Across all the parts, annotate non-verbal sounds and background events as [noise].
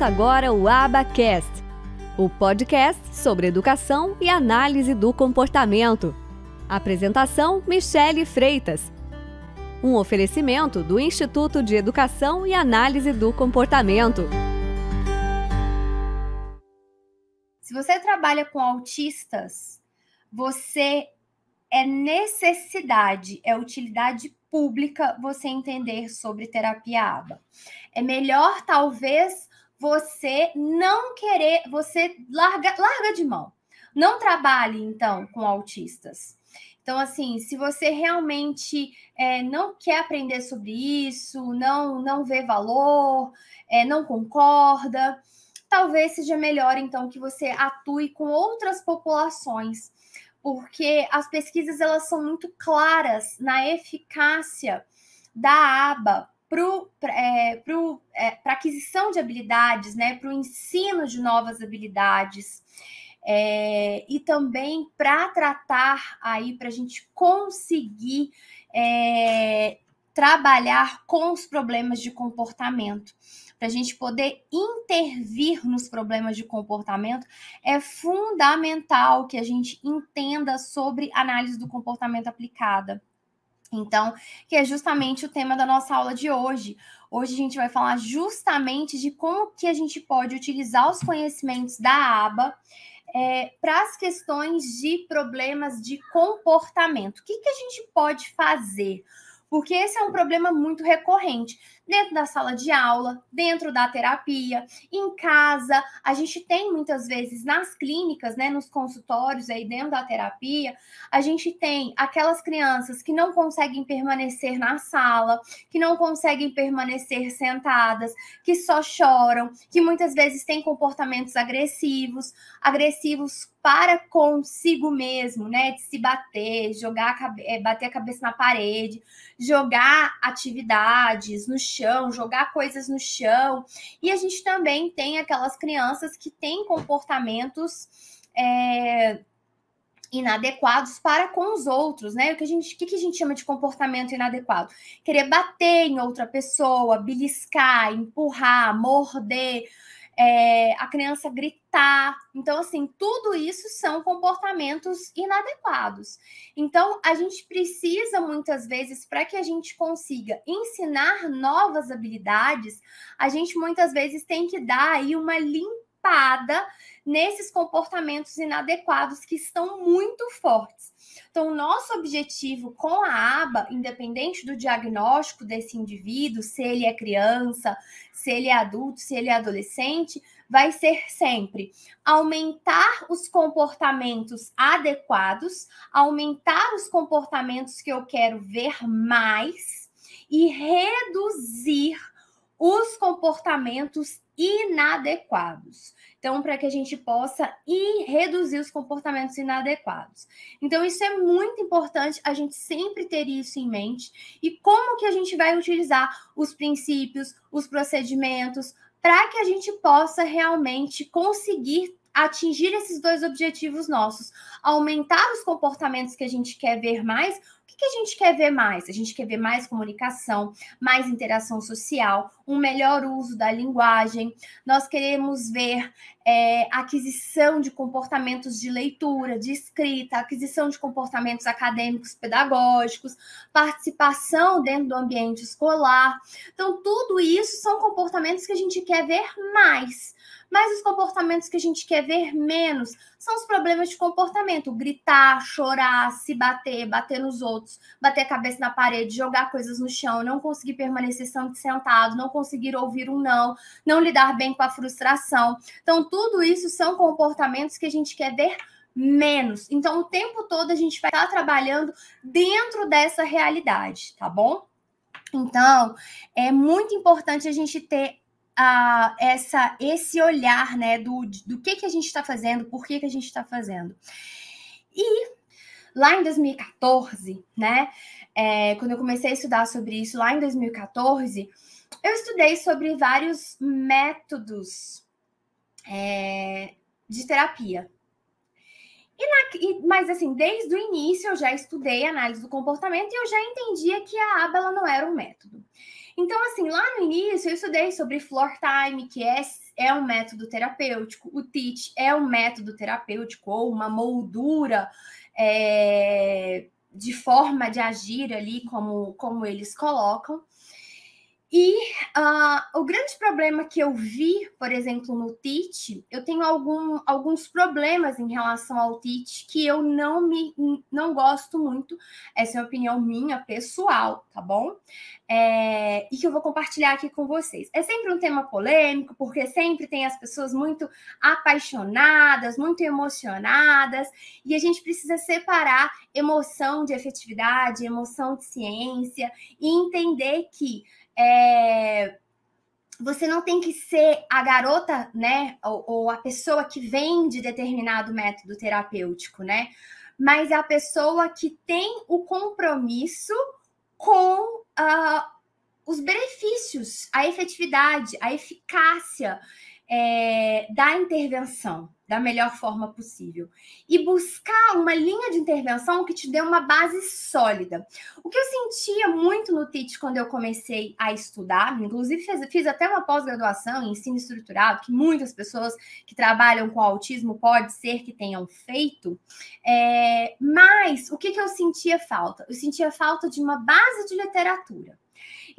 Começa agora o Abacast, o podcast sobre educação e análise do comportamento. Apresentação: Michele Freitas. Um oferecimento do Instituto de Educação e Análise do Comportamento. Se você trabalha com autistas, você é necessidade, é utilidade pública você entender sobre terapia ABA. É melhor, talvez, você não querer, você larga, larga de mão. Não trabalhe, então, com autistas. Então, assim, se você realmente é, não quer aprender sobre isso, não, não vê valor, é, não concorda, talvez seja melhor, então, que você atue com outras populações porque as pesquisas elas são muito claras na eficácia da aba para é, é, aquisição de habilidades, né, para o ensino de novas habilidades. É, e também para tratar aí, para a gente conseguir é, trabalhar com os problemas de comportamento para a gente poder intervir nos problemas de comportamento, é fundamental que a gente entenda sobre análise do comportamento aplicada. Então, que é justamente o tema da nossa aula de hoje. Hoje a gente vai falar justamente de como que a gente pode utilizar os conhecimentos da aba é, para as questões de problemas de comportamento. O que, que a gente pode fazer? Porque esse é um problema muito recorrente dentro da sala de aula, dentro da terapia, em casa. A gente tem muitas vezes nas clínicas, né, nos consultórios aí dentro da terapia, a gente tem aquelas crianças que não conseguem permanecer na sala, que não conseguem permanecer sentadas, que só choram, que muitas vezes têm comportamentos agressivos, agressivos para consigo mesmo, né? De se bater, jogar é, bater a cabeça na parede, jogar atividades no chão, jogar coisas no chão. E a gente também tem aquelas crianças que têm comportamentos é, inadequados para com os outros, né? O que a gente, o que a gente chama de comportamento inadequado? Querer bater em outra pessoa, beliscar, empurrar, morder é, a criança gritar. Então, assim, tudo isso são comportamentos inadequados. Então, a gente precisa muitas vezes, para que a gente consiga ensinar novas habilidades, a gente muitas vezes tem que dar aí uma limpada nesses comportamentos inadequados que estão muito fortes. Então, nosso objetivo com a aba, independente do diagnóstico desse indivíduo, se ele é criança, se ele é adulto, se ele é adolescente, vai ser sempre aumentar os comportamentos adequados, aumentar os comportamentos que eu quero ver mais e reduzir comportamentos inadequados. Então, para que a gente possa ir reduzir os comportamentos inadequados. Então, isso é muito importante a gente sempre ter isso em mente e como que a gente vai utilizar os princípios, os procedimentos para que a gente possa realmente conseguir atingir esses dois objetivos nossos, aumentar os comportamentos que a gente quer ver mais que a gente quer ver mais? A gente quer ver mais comunicação, mais interação social, um melhor uso da linguagem. Nós queremos ver é, aquisição de comportamentos de leitura, de escrita, aquisição de comportamentos acadêmicos pedagógicos, participação dentro do ambiente escolar. Então, tudo isso são comportamentos que a gente quer ver mais. Mas os comportamentos que a gente quer ver menos são os problemas de comportamento: gritar, chorar, se bater, bater nos outros, bater a cabeça na parede, jogar coisas no chão, não conseguir permanecer sentado, não conseguir ouvir um não, não lidar bem com a frustração. Então, tudo isso são comportamentos que a gente quer ver menos. Então, o tempo todo a gente vai estar trabalhando dentro dessa realidade, tá bom? Então, é muito importante a gente ter a, essa, esse olhar né, do, do que, que a gente está fazendo, por que, que a gente está fazendo. E lá em 2014, né, é, quando eu comecei a estudar sobre isso, lá em 2014, eu estudei sobre vários métodos é, de terapia. E na, e, mas assim, desde o início eu já estudei análise do comportamento e eu já entendia que a aba não era um método. Então, assim, lá no início eu estudei sobre floor time, que é, é um método terapêutico, o TEACH é um método terapêutico ou uma moldura é, de forma de agir ali, como, como eles colocam. E uh, o grande problema que eu vi, por exemplo, no TIT, eu tenho algum, alguns problemas em relação ao TIT que eu não me não gosto muito. Essa é uma opinião minha, pessoal, tá bom? É, e que eu vou compartilhar aqui com vocês. É sempre um tema polêmico, porque sempre tem as pessoas muito apaixonadas, muito emocionadas, e a gente precisa separar emoção de efetividade, emoção de ciência, e entender que é, você não tem que ser a garota, né, ou, ou, a pessoa que vem de determinado método terapêutico, né? Mas é a pessoa que tem o compromisso com uh, os benefícios, a efetividade, a eficácia é, da intervenção da melhor forma possível e buscar uma linha de intervenção que te dê uma base sólida. O que eu sentia muito no TIT quando eu comecei a estudar, inclusive fiz, fiz até uma pós-graduação em ensino estruturado, que muitas pessoas que trabalham com autismo pode ser que tenham feito, é, mas o que, que eu sentia falta? Eu sentia falta de uma base de literatura.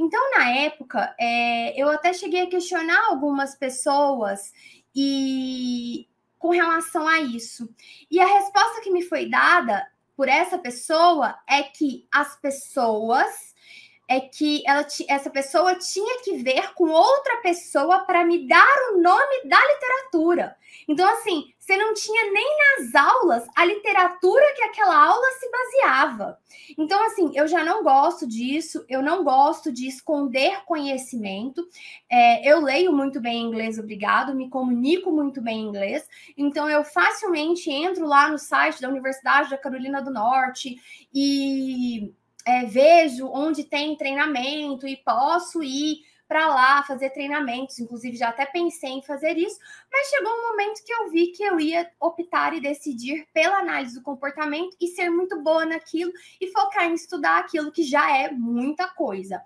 Então, na época, é, eu até cheguei a questionar algumas pessoas e com relação a isso. E a resposta que me foi dada por essa pessoa é que as pessoas é que ela, essa pessoa tinha que ver com outra pessoa para me dar o nome da literatura. Então, assim, você não tinha nem nas aulas a literatura que aquela aula se baseava. Então, assim, eu já não gosto disso, eu não gosto de esconder conhecimento. É, eu leio muito bem inglês, obrigado, me comunico muito bem inglês, então eu facilmente entro lá no site da Universidade da Carolina do Norte e é, vejo onde tem treinamento e posso ir para lá fazer treinamentos, inclusive já até pensei em fazer isso, mas chegou um momento que eu vi que eu ia optar e decidir pela análise do comportamento e ser muito boa naquilo e focar em estudar aquilo que já é muita coisa.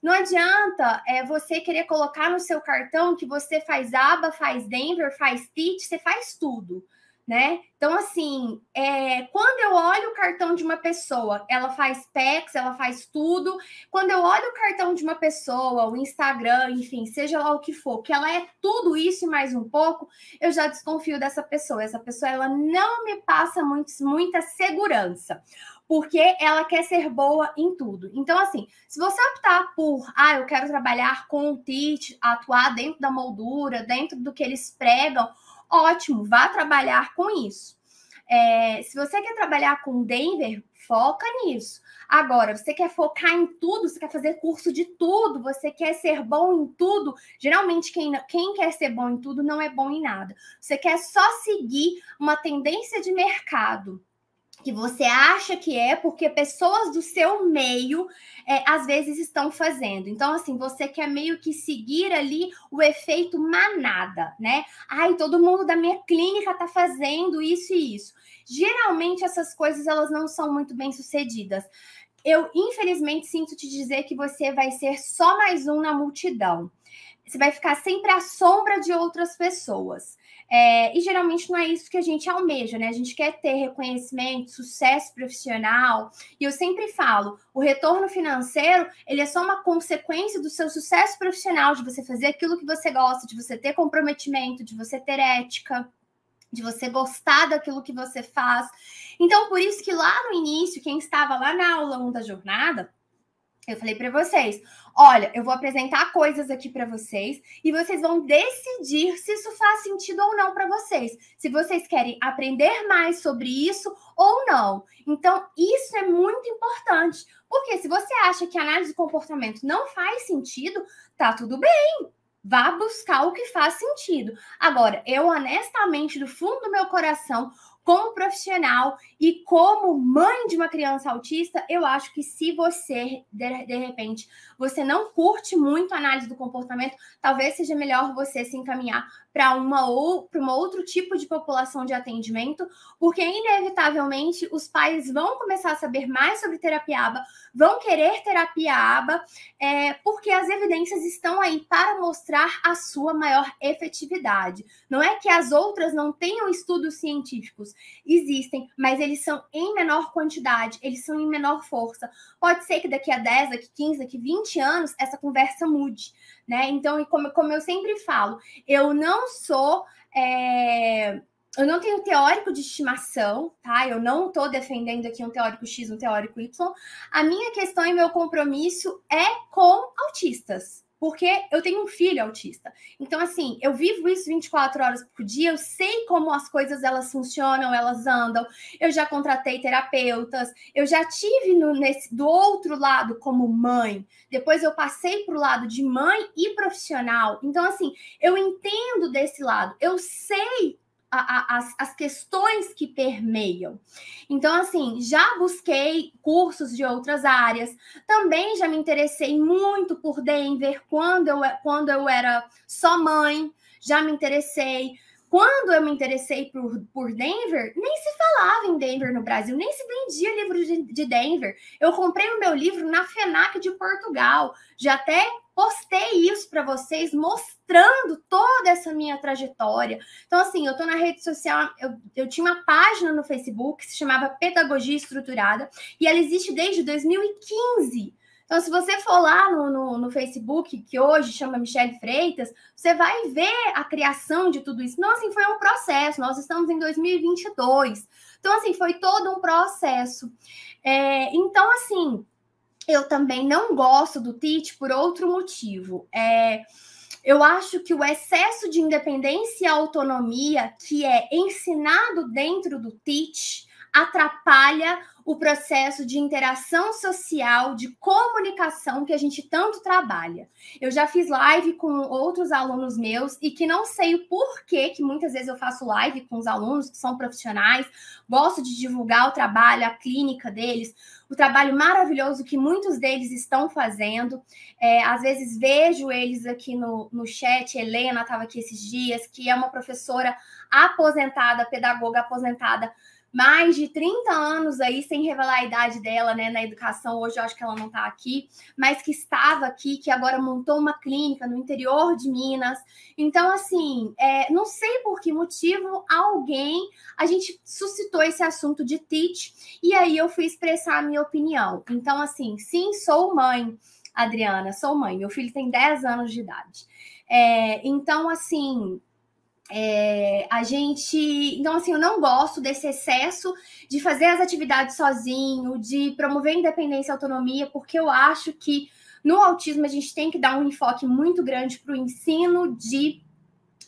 Não adianta é, você querer colocar no seu cartão que você faz aba, faz Denver, faz TIT, você faz tudo né? Então, assim, é, quando eu olho o cartão de uma pessoa, ela faz PEX, ela faz tudo. Quando eu olho o cartão de uma pessoa, o Instagram, enfim, seja lá o que for, que ela é tudo isso e mais um pouco, eu já desconfio dessa pessoa. Essa pessoa, ela não me passa muito, muita segurança porque ela quer ser boa em tudo. Então, assim, se você optar por, ah, eu quero trabalhar com o TIT, atuar dentro da moldura, dentro do que eles pregam, ótimo, vá trabalhar com isso. É, se você quer trabalhar com Denver, foca nisso. Agora, você quer focar em tudo, você quer fazer curso de tudo, você quer ser bom em tudo. Geralmente, quem, quem quer ser bom em tudo não é bom em nada. Você quer só seguir uma tendência de mercado que você acha que é porque pessoas do seu meio é, às vezes estão fazendo. Então, assim, você quer meio que seguir ali o efeito manada, né? Ai, todo mundo da minha clínica tá fazendo isso e isso. Geralmente essas coisas elas não são muito bem sucedidas. Eu, infelizmente, sinto te dizer que você vai ser só mais um na multidão. Você vai ficar sempre à sombra de outras pessoas. É, e geralmente não é isso que a gente almeja, né? A gente quer ter reconhecimento, sucesso profissional. E eu sempre falo, o retorno financeiro, ele é só uma consequência do seu sucesso profissional, de você fazer aquilo que você gosta, de você ter comprometimento, de você ter ética, de você gostar daquilo que você faz. Então, por isso que lá no início, quem estava lá na aula 1 da jornada, eu falei para vocês: olha, eu vou apresentar coisas aqui para vocês e vocês vão decidir se isso faz sentido ou não para vocês. Se vocês querem aprender mais sobre isso ou não. Então, isso é muito importante. Porque se você acha que a análise de comportamento não faz sentido, tá tudo bem. Vá buscar o que faz sentido. Agora, eu honestamente, do fundo do meu coração, como profissional e como mãe de uma criança autista, eu acho que se você, de, de repente, você não curte muito a análise do comportamento, talvez seja melhor você se encaminhar para uma ou para um outro tipo de população de atendimento, porque inevitavelmente os pais vão começar a saber mais sobre terapia aba, vão querer terapia aba, é, porque as evidências estão aí para mostrar a sua maior efetividade. Não é que as outras não tenham estudos científicos, existem, mas eles são em menor quantidade, eles são em menor força. Pode ser que daqui a 10, daqui a 15, daqui a 20 anos essa conversa mude, né? Então, como, como eu sempre falo, eu não sou. É eu não tenho teórico de estimação, tá? Eu não estou defendendo aqui um teórico X, um teórico Y. A minha questão e meu compromisso é com autistas, porque eu tenho um filho autista. Então, assim, eu vivo isso 24 horas por dia, eu sei como as coisas elas funcionam, elas andam. Eu já contratei terapeutas, eu já tive no, nesse, do outro lado como mãe. Depois eu passei para o lado de mãe e profissional. Então, assim, eu entendo desse lado, eu sei a, a, as, as questões que permeiam. Então, assim, já busquei cursos de outras áreas, também já me interessei muito por Denver quando eu, quando eu era só mãe, já me interessei. Quando eu me interessei por, por Denver, nem se falava em Denver no Brasil, nem se vendia livro de, de Denver. Eu comprei o meu livro na FENAC de Portugal. Já até postei isso para vocês, mostrando toda essa minha trajetória. Então, assim, eu estou na rede social, eu, eu tinha uma página no Facebook que se chamava Pedagogia Estruturada, e ela existe desde 2015. Então, se você for lá no, no, no, Facebook, que hoje chama Michelle Freitas, você vai ver a criação de tudo isso. Então, assim, foi um processo. Nós estamos em 2022. Então, assim, foi todo um processo. É, então, assim, eu também não gosto do TIT por outro motivo. É, eu acho que o excesso de independência e autonomia que é ensinado dentro do TIT atrapalha o processo de interação social, de comunicação que a gente tanto trabalha. Eu já fiz live com outros alunos meus e que não sei o porquê que muitas vezes eu faço live com os alunos que são profissionais, gosto de divulgar o trabalho, a clínica deles, o trabalho maravilhoso que muitos deles estão fazendo. É, às vezes vejo eles aqui no, no chat, Helena estava aqui esses dias, que é uma professora aposentada, pedagoga aposentada mais de 30 anos aí, sem revelar a idade dela, né, na educação. Hoje eu acho que ela não está aqui, mas que estava aqui, que agora montou uma clínica no interior de Minas. Então, assim, é, não sei por que motivo alguém a gente suscitou esse assunto de teach e aí eu fui expressar a minha opinião. Então, assim, sim, sou mãe, Adriana, sou mãe. Meu filho tem 10 anos de idade. É, então, assim, é, a gente. Então, assim, eu não gosto desse excesso de fazer as atividades sozinho, de promover independência e autonomia, porque eu acho que no autismo a gente tem que dar um enfoque muito grande para o ensino de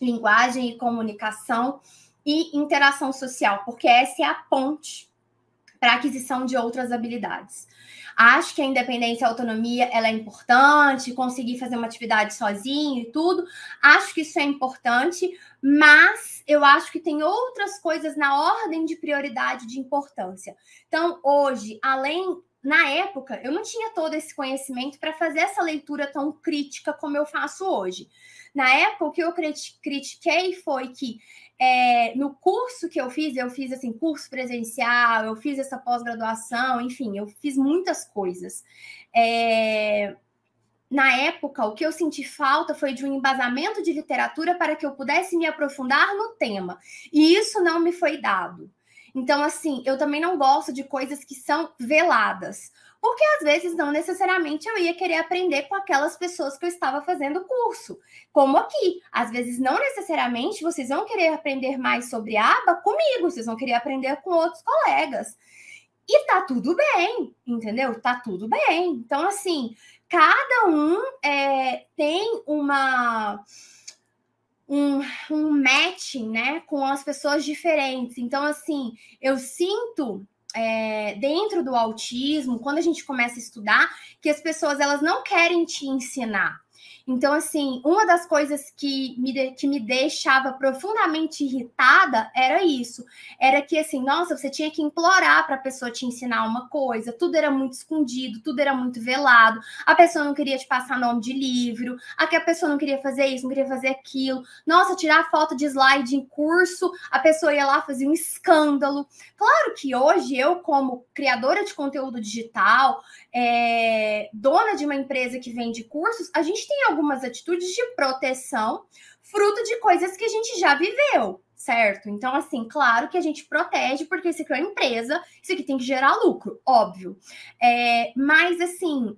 linguagem e comunicação e interação social, porque essa é a ponte para aquisição de outras habilidades. Acho que a independência e a autonomia ela é importante, conseguir fazer uma atividade sozinho e tudo. Acho que isso é importante, mas eu acho que tem outras coisas na ordem de prioridade de importância. Então, hoje, além na época, eu não tinha todo esse conhecimento para fazer essa leitura tão crítica como eu faço hoje. Na época, o que eu critiquei foi que é, no curso que eu fiz, eu fiz assim, curso presencial, eu fiz essa pós-graduação, enfim, eu fiz muitas coisas. É, na época, o que eu senti falta foi de um embasamento de literatura para que eu pudesse me aprofundar no tema. E isso não me foi dado. Então, assim, eu também não gosto de coisas que são veladas. Porque às vezes não necessariamente eu ia querer aprender com aquelas pessoas que eu estava fazendo o curso. Como aqui, às vezes não necessariamente vocês vão querer aprender mais sobre aba comigo, vocês vão querer aprender com outros colegas. E tá tudo bem, entendeu? Tá tudo bem. Então, assim, cada um é, tem uma. Um, um matching, né, com as pessoas diferentes. Então, assim, eu sinto é, dentro do autismo, quando a gente começa a estudar, que as pessoas elas não querem te ensinar. Então, assim, uma das coisas que me, de, que me deixava profundamente irritada era isso. Era que, assim, nossa, você tinha que implorar para a pessoa te ensinar uma coisa, tudo era muito escondido, tudo era muito velado, a pessoa não queria te passar nome de livro, a que a pessoa não queria fazer isso, não queria fazer aquilo. Nossa, tirar foto de slide em curso, a pessoa ia lá fazer um escândalo. Claro que hoje eu, como criadora de conteúdo digital, é, dona de uma empresa que vende cursos, a gente tem algumas atitudes de proteção, fruto de coisas que a gente já viveu, certo? Então, assim, claro que a gente protege, porque isso aqui é uma empresa, isso aqui tem que gerar lucro, óbvio. É, mas, assim,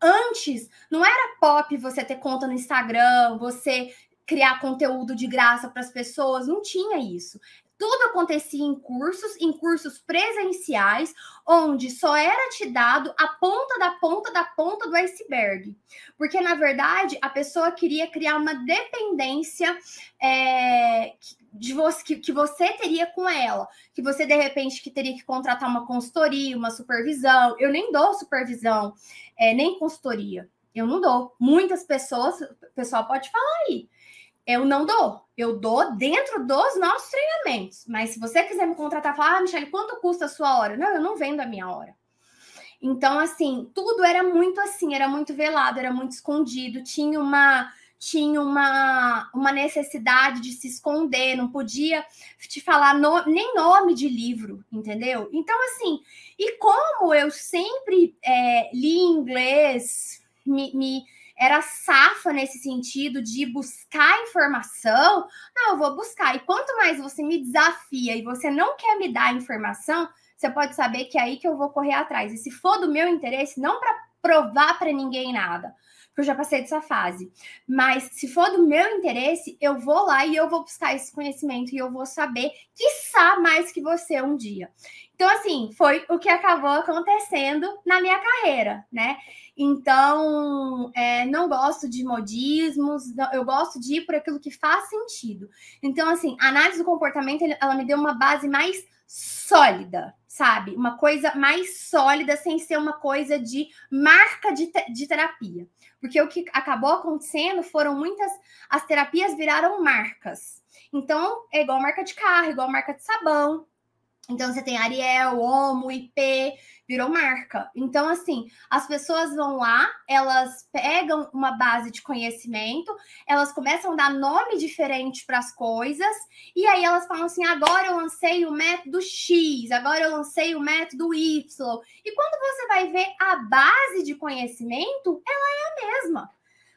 antes não era pop você ter conta no Instagram, você criar conteúdo de graça para as pessoas, não tinha isso. Tudo acontecia em cursos, em cursos presenciais, onde só era te dado a ponta da ponta da ponta do iceberg. Porque, na verdade, a pessoa queria criar uma dependência é, de você, que, que você teria com ela. Que você, de repente, que teria que contratar uma consultoria, uma supervisão. Eu nem dou supervisão, é, nem consultoria. Eu não dou. Muitas pessoas, o pessoal pode falar aí eu não dou. Eu dou dentro dos nossos treinamentos. Mas se você quiser me contratar, falar, ah, Michelle, quanto custa a sua hora? Não, eu não vendo a minha hora. Então, assim, tudo era muito assim, era muito velado, era muito escondido, tinha uma tinha uma, uma necessidade de se esconder, não podia te falar no, nem nome de livro, entendeu? Então, assim, e como eu sempre é, li inglês, me, me era safa nesse sentido de buscar informação. Não, eu vou buscar. E quanto mais você me desafia e você não quer me dar informação, você pode saber que é aí que eu vou correr atrás. E se for do meu interesse, não para provar para ninguém nada, porque eu já passei dessa fase. Mas se for do meu interesse, eu vou lá e eu vou buscar esse conhecimento e eu vou saber, quiçá mais que você um dia. Então, assim, foi o que acabou acontecendo na minha carreira, né? Então, é, não gosto de modismos, eu gosto de ir por aquilo que faz sentido. Então, assim, a análise do comportamento, ela me deu uma base mais sólida, sabe? Uma coisa mais sólida, sem ser uma coisa de marca de, te de terapia. Porque o que acabou acontecendo foram muitas. As terapias viraram marcas. Então, é igual marca de carro, igual marca de sabão. Então, você tem Ariel, Omo, IP, virou marca. Então, assim, as pessoas vão lá, elas pegam uma base de conhecimento, elas começam a dar nome diferente para as coisas, e aí elas falam assim: agora eu lancei o método X, agora eu lancei o método Y. E quando você vai ver a base de conhecimento, ela é a mesma,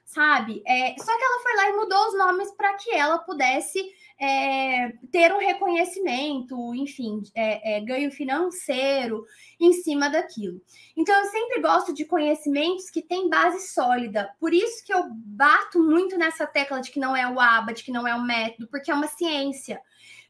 sabe? É, só que ela foi lá e mudou os nomes para que ela pudesse é, ter um reconhecimento, enfim, é, é, ganho financeiro em cima daquilo. Então, eu sempre gosto de conhecimentos que têm base sólida. Por isso que eu bato muito nessa tecla de que não é o ABA, de que não é um método, porque é uma ciência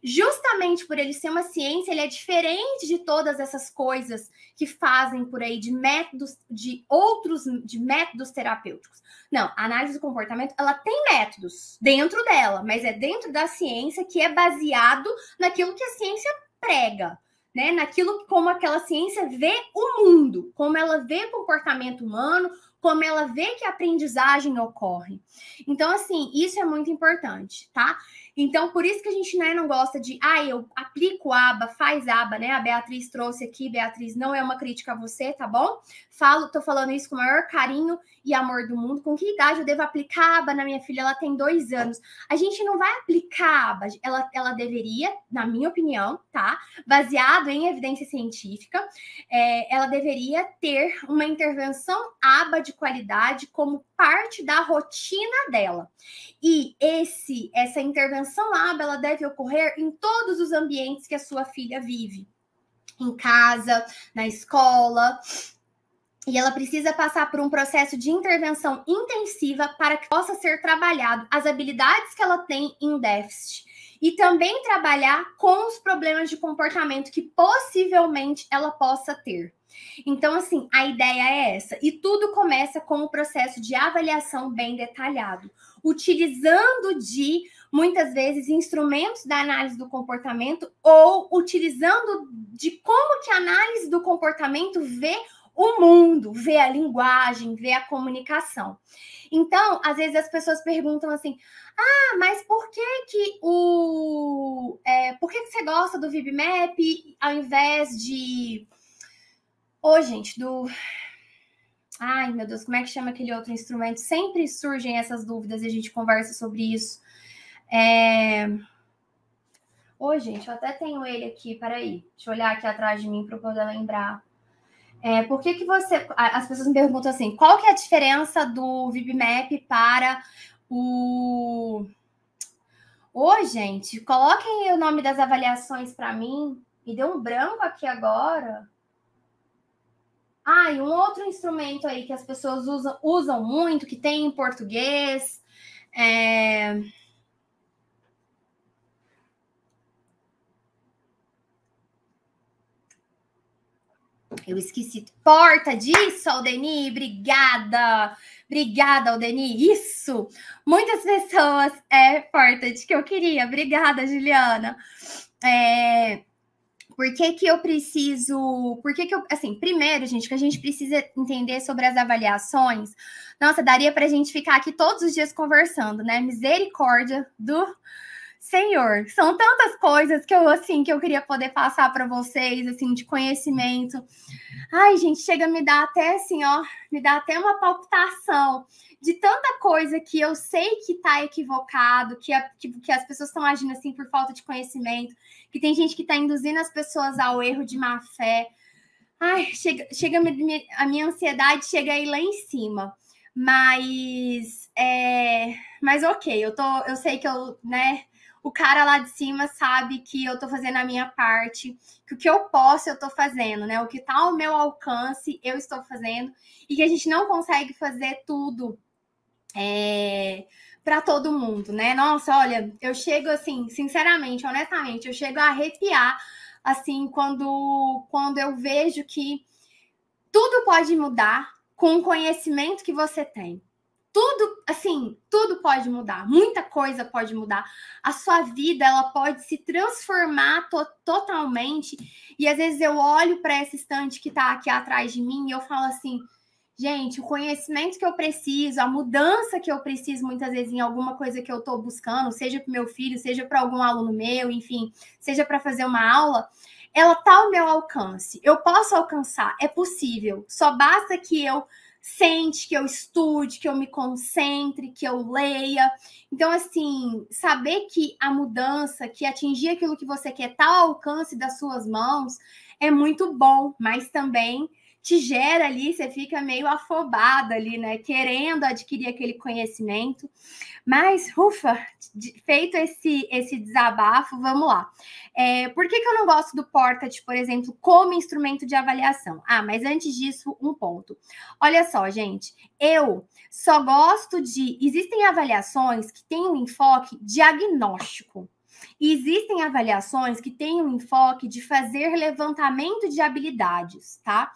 justamente por ele ser uma ciência, ele é diferente de todas essas coisas que fazem por aí de métodos, de outros, de métodos terapêuticos. Não, a análise do comportamento, ela tem métodos dentro dela, mas é dentro da ciência que é baseado naquilo que a ciência prega. Né, naquilo como aquela ciência vê o mundo, como ela vê comportamento humano, como ela vê que a aprendizagem ocorre. Então, assim, isso é muito importante, tá? Então, por isso que a gente né, não gosta de, ah, eu aplico aba, faz aba, né? A Beatriz trouxe aqui, Beatriz, não é uma crítica a você, tá bom? Falo, tô falando isso com o maior carinho e amor do mundo. Com que idade eu devo aplicar aba na minha filha? Ela tem dois anos. A gente não vai aplicar aba, ela, ela deveria, na minha opinião, tá? Baseado em evidência científica, é, ela deveria ter uma intervenção aba de qualidade como parte da rotina dela. E esse essa intervenção ABA ela deve ocorrer em todos os ambientes que a sua filha vive. Em casa, na escola, e ela precisa passar por um processo de intervenção intensiva para que possa ser trabalhado as habilidades que ela tem em déficit e também trabalhar com os problemas de comportamento que possivelmente ela possa ter. Então, assim, a ideia é essa. E tudo começa com o processo de avaliação bem detalhado, utilizando de muitas vezes instrumentos da análise do comportamento ou utilizando de como que a análise do comportamento vê o mundo, ver a linguagem, ver a comunicação. Então, às vezes as pessoas perguntam assim: ah, mas por que que o. É, por que, que você gosta do VibMap ao invés de. Ô, gente, do. Ai, meu Deus, como é que chama aquele outro instrumento? Sempre surgem essas dúvidas e a gente conversa sobre isso. É... Oi, gente, eu até tenho ele aqui, peraí. Deixa eu olhar aqui atrás de mim para poder lembrar. É, por que, que você. As pessoas me perguntam assim: qual que é a diferença do VibMap para o. Oi, gente, coloquem o nome das avaliações para mim. Me deu um branco aqui agora. Ah, e um outro instrumento aí que as pessoas usam, usam muito, que tem em português. É... Eu esqueci. Porta disso, Aldeni. Obrigada. Obrigada, Aldeni. Isso. Muitas pessoas. É, porta de que eu queria. Obrigada, Juliana. É, por que, que eu preciso. Por que, que eu. Assim, primeiro, gente, que a gente precisa entender sobre as avaliações. Nossa, daria para a gente ficar aqui todos os dias conversando, né? Misericórdia do Senhor, são tantas coisas que eu assim que eu queria poder passar para vocês assim de conhecimento. Ai, gente, chega a me dar até assim, ó, me dá até uma palpitação de tanta coisa que eu sei que tá equivocado, que, a, que, que as pessoas estão agindo assim por falta de conhecimento, que tem gente que está induzindo as pessoas ao erro de má fé. Ai, chega, chega a minha ansiedade chega aí lá em cima. Mas é, mas ok, eu tô, eu sei que eu, né, o cara lá de cima sabe que eu tô fazendo a minha parte, que o que eu posso eu tô fazendo, né? O que tá ao meu alcance eu estou fazendo e que a gente não consegue fazer tudo é, para todo mundo, né? Nossa, olha, eu chego assim, sinceramente, honestamente, eu chego a arrepiar assim quando quando eu vejo que tudo pode mudar com o conhecimento que você tem tudo, assim, tudo pode mudar, muita coisa pode mudar. A sua vida, ela pode se transformar to totalmente. E às vezes eu olho para essa estante que está aqui atrás de mim e eu falo assim, gente, o conhecimento que eu preciso, a mudança que eu preciso muitas vezes em alguma coisa que eu estou buscando, seja para meu filho, seja para algum aluno meu, enfim, seja para fazer uma aula, ela está ao meu alcance. Eu posso alcançar, é possível. Só basta que eu sente, que eu estude, que eu me concentre, que eu leia. Então, assim, saber que a mudança, que atingir aquilo que você quer está ao alcance das suas mãos é muito bom, mas também te gera ali, você fica meio afobada ali, né? Querendo adquirir aquele conhecimento. Mas, ufa, feito esse, esse desabafo, vamos lá. É, por que, que eu não gosto do Portat, por exemplo, como instrumento de avaliação? Ah, mas antes disso, um ponto. Olha só, gente, eu só gosto de. Existem avaliações que têm um enfoque diagnóstico. Existem avaliações que têm um enfoque de fazer levantamento de habilidades, tá?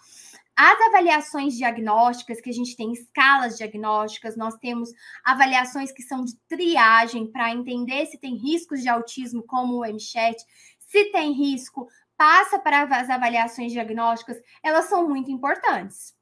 As avaliações diagnósticas, que a gente tem escalas diagnósticas, nós temos avaliações que são de triagem para entender se tem riscos de autismo, como o MCHAT. Se tem risco, passa para as avaliações diagnósticas, elas são muito importantes.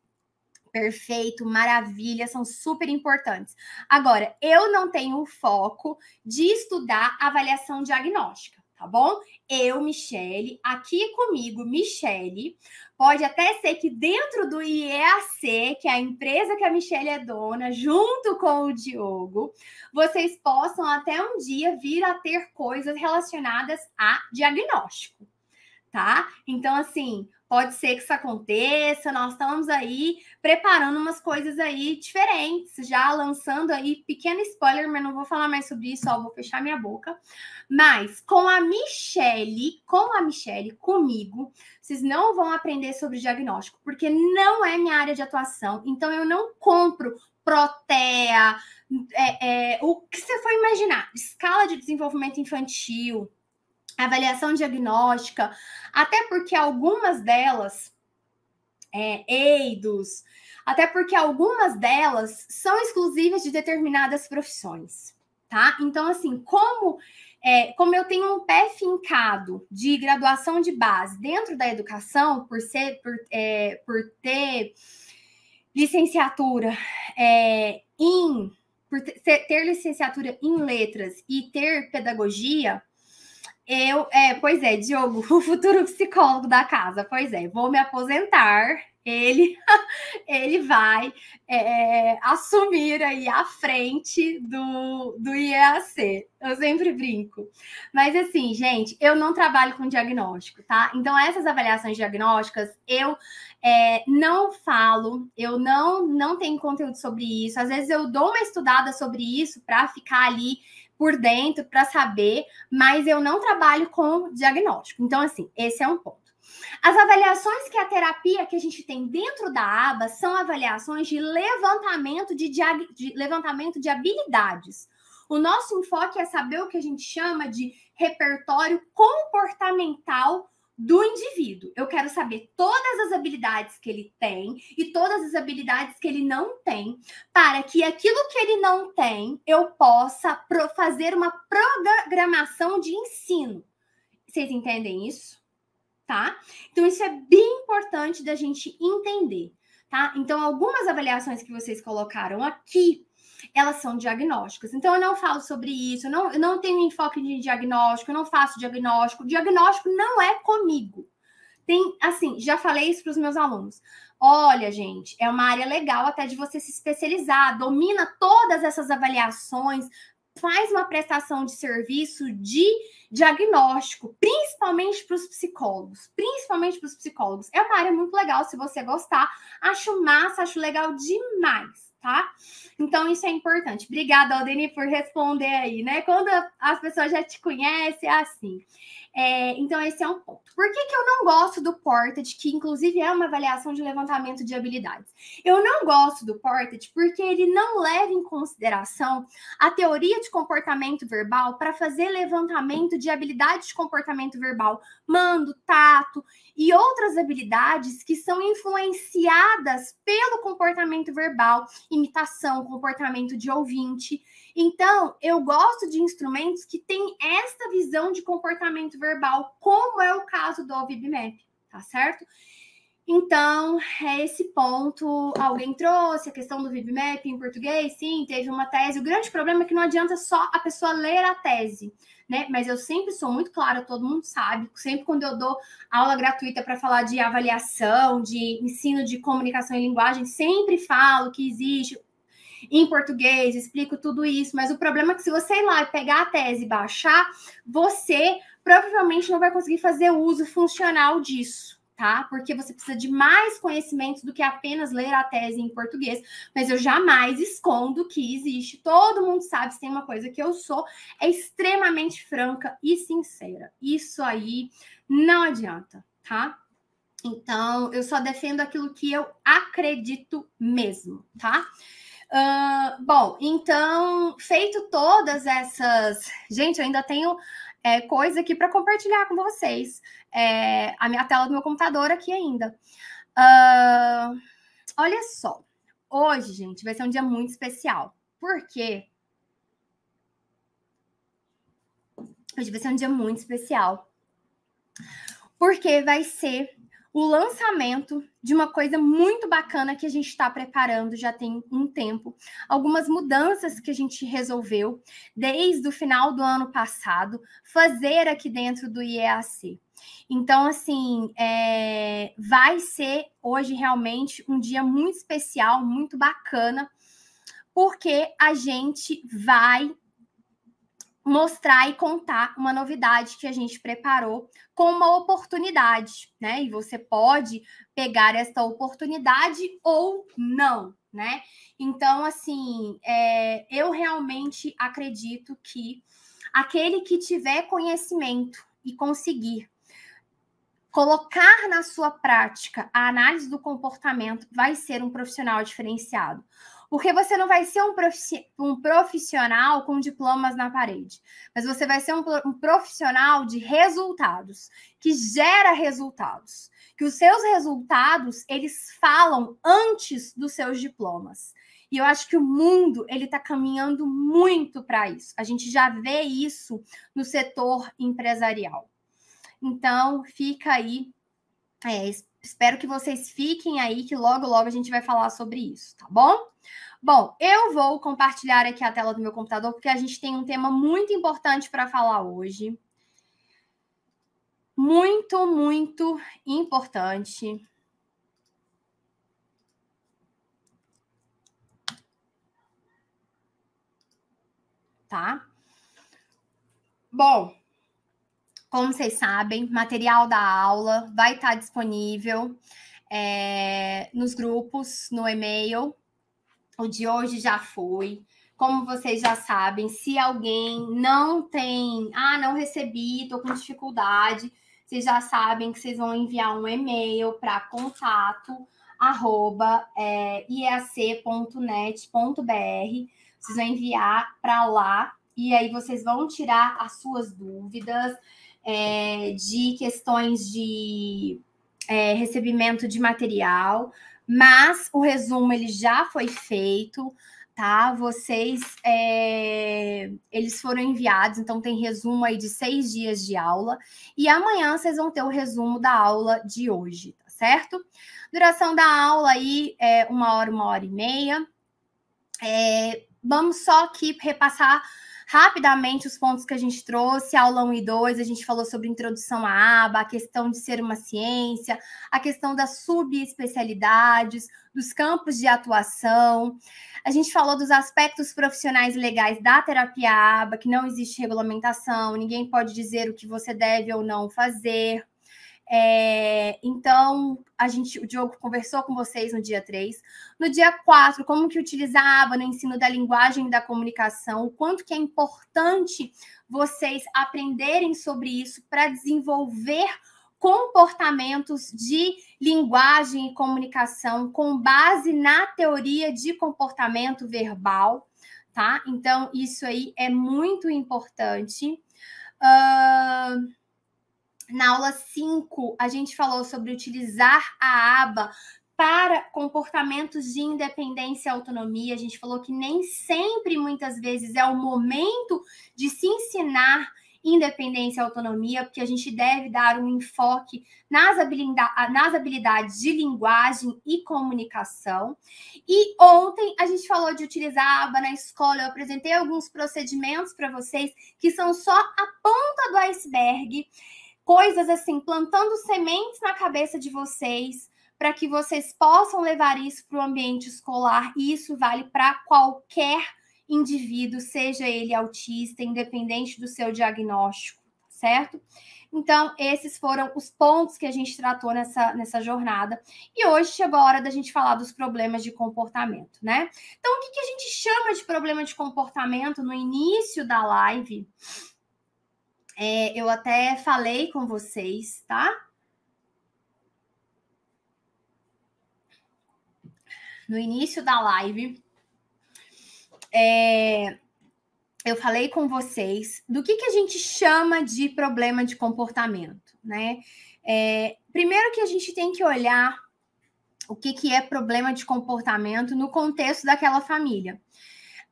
Perfeito, maravilha, são super importantes. Agora, eu não tenho o foco de estudar avaliação diagnóstica tá bom? Eu, Michele, aqui comigo, Michele. Pode até ser que dentro do IEAC, que é a empresa que a Michele é dona, junto com o Diogo, vocês possam até um dia vir a ter coisas relacionadas a diagnóstico, tá? Então, assim, Pode ser que isso aconteça. Nós estamos aí preparando umas coisas aí diferentes, já lançando aí pequeno spoiler, mas não vou falar mais sobre isso, ó, vou fechar minha boca. Mas com a Michelle, com a Michelle, comigo, vocês não vão aprender sobre diagnóstico, porque não é minha área de atuação. Então eu não compro Protea, é, é, o que você for imaginar, escala de desenvolvimento infantil, avaliação diagnóstica, até porque algumas delas, é, EIDOS, até porque algumas delas são exclusivas de determinadas profissões, tá? Então, assim, como é, como eu tenho um pé fincado de graduação de base dentro da educação, por ser, por, é, por ter licenciatura é, em, por ter, ter licenciatura em letras e ter pedagogia, eu, é, pois é, Diogo, [laughs] o futuro psicólogo da casa, pois é, vou me aposentar ele, [laughs] ele vai é, assumir aí a frente do, do IEAC. Eu sempre brinco. Mas assim, gente, eu não trabalho com diagnóstico, tá? Então, essas avaliações diagnósticas, eu é, não falo, eu não, não tenho conteúdo sobre isso. Às vezes eu dou uma estudada sobre isso para ficar ali por dentro, para saber, mas eu não trabalho com diagnóstico. Então, assim, esse é um ponto. As avaliações que a terapia que a gente tem dentro da aba são avaliações de levantamento de, de levantamento de habilidades. O nosso enfoque é saber o que a gente chama de repertório comportamental do indivíduo. Eu quero saber todas as habilidades que ele tem e todas as habilidades que ele não tem, para que aquilo que ele não tem eu possa fazer uma programação de ensino. Vocês entendem isso? tá? Então, isso é bem importante da gente entender, tá? Então, algumas avaliações que vocês colocaram aqui, elas são diagnósticas. Então, eu não falo sobre isso, eu não, eu não tenho enfoque de diagnóstico, eu não faço diagnóstico. Diagnóstico não é comigo. Tem, assim, já falei isso para os meus alunos. Olha, gente, é uma área legal até de você se especializar, domina todas essas avaliações, faz uma prestação de serviço de diagnóstico, principalmente para os psicólogos, principalmente para os psicólogos. É uma área muito legal se você gostar. Acho massa, acho legal demais, tá? Então isso é importante. Obrigada, Aldeni, por responder aí, né? Quando as pessoas já te conhecem, é assim. É, então, esse é um ponto. Por que, que eu não gosto do Ported, que inclusive é uma avaliação de levantamento de habilidades? Eu não gosto do Ported porque ele não leva em consideração a teoria de comportamento verbal para fazer levantamento de habilidades de comportamento verbal, mando, tato e outras habilidades que são influenciadas pelo comportamento verbal, imitação, comportamento de ouvinte. Então, eu gosto de instrumentos que têm esta visão de comportamento verbal, como é o caso do VibMap, tá certo? Então, é esse ponto. Alguém trouxe a questão do VibMap em português? Sim, teve uma tese. O grande problema é que não adianta só a pessoa ler a tese, né? Mas eu sempre sou muito clara, todo mundo sabe. Sempre quando eu dou aula gratuita para falar de avaliação, de ensino de comunicação e linguagem, sempre falo que existe em português, explico tudo isso, mas o problema é que se você ir lá e pegar a tese e baixar, você provavelmente não vai conseguir fazer uso funcional disso, tá? Porque você precisa de mais conhecimentos do que apenas ler a tese em português, mas eu jamais escondo que existe. Todo mundo sabe, se tem uma coisa que eu sou, é extremamente franca e sincera. Isso aí não adianta, tá? Então, eu só defendo aquilo que eu acredito mesmo, tá? Bom, então, feito todas essas. Gente, eu ainda tenho é, coisa aqui para compartilhar com vocês. É, a minha tela do meu computador aqui ainda. Uh, olha só. Hoje, gente, vai ser um dia muito especial. Por quê? Hoje vai ser um dia muito especial. Porque vai ser o lançamento de uma coisa muito bacana que a gente está preparando já tem um tempo. Algumas mudanças que a gente resolveu desde o final do ano passado fazer aqui dentro do IEAC. Então, assim, é, vai ser hoje realmente um dia muito especial, muito bacana, porque a gente vai mostrar e contar uma novidade que a gente preparou com uma oportunidade, né? E você pode pegar esta oportunidade ou não, né? Então, assim, é, eu realmente acredito que aquele que tiver conhecimento e conseguir colocar na sua prática a análise do comportamento vai ser um profissional diferenciado. Porque você não vai ser um, profissional com diplomas na parede, mas você vai ser um, um profissional de resultados, que gera resultados. Que os seus resultados, eles falam antes dos seus diplomas. E eu acho que o mundo ele está caminhando muito para isso. A gente já vê isso no setor empresarial. Então, fica aí. É, espero que vocês fiquem aí, que logo, logo a gente vai falar sobre isso, tá bom? Bom, eu vou compartilhar aqui a tela do meu computador, porque a gente tem um tema muito importante para falar hoje. Muito, muito importante. Tá? Bom, como vocês sabem, material da aula vai estar disponível é, nos grupos, no e-mail, o de hoje já foi. Como vocês já sabem, se alguém não tem, ah, não recebi, estou com dificuldade, vocês já sabem que vocês vão enviar um e-mail para contato arroba é, iac.net.br. Vocês vão enviar para lá e aí vocês vão tirar as suas dúvidas é, de questões de é, recebimento de material mas o resumo ele já foi feito, tá? Vocês é, eles foram enviados, então tem resumo aí de seis dias de aula e amanhã vocês vão ter o resumo da aula de hoje, tá certo? Duração da aula aí é uma hora, uma hora e meia. É, vamos só aqui repassar rapidamente os pontos que a gente trouxe, aula 1 e 2, a gente falou sobre introdução à aba, a questão de ser uma ciência, a questão das subespecialidades, dos campos de atuação. A gente falou dos aspectos profissionais legais da terapia aba, que não existe regulamentação, ninguém pode dizer o que você deve ou não fazer. É, então, a gente, o Diogo conversou com vocês no dia 3. No dia 4, como que utilizava no ensino da linguagem e da comunicação, o quanto que é importante vocês aprenderem sobre isso para desenvolver comportamentos de linguagem e comunicação com base na teoria de comportamento verbal, tá? Então, isso aí é muito importante. Uh na aula 5, a gente falou sobre utilizar a aba para comportamentos de independência e autonomia. A gente falou que nem sempre, muitas vezes, é o momento de se ensinar independência e autonomia, porque a gente deve dar um enfoque nas, nas habilidades de linguagem e comunicação. E ontem a gente falou de utilizar a aba na escola, eu apresentei alguns procedimentos para vocês que são só a ponta do iceberg coisas assim, plantando sementes na cabeça de vocês, para que vocês possam levar isso para o ambiente escolar, e isso vale para qualquer indivíduo, seja ele autista, independente do seu diagnóstico, certo? Então, esses foram os pontos que a gente tratou nessa, nessa jornada. E hoje chegou a hora da gente falar dos problemas de comportamento, né? Então, o que, que a gente chama de problema de comportamento no início da live? É, eu até falei com vocês, tá? No início da live, é, eu falei com vocês do que, que a gente chama de problema de comportamento, né? É, primeiro que a gente tem que olhar o que, que é problema de comportamento no contexto daquela família.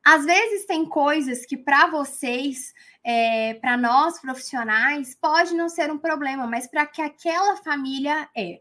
Às vezes tem coisas que para vocês é, para nós profissionais pode não ser um problema, mas para que aquela família é.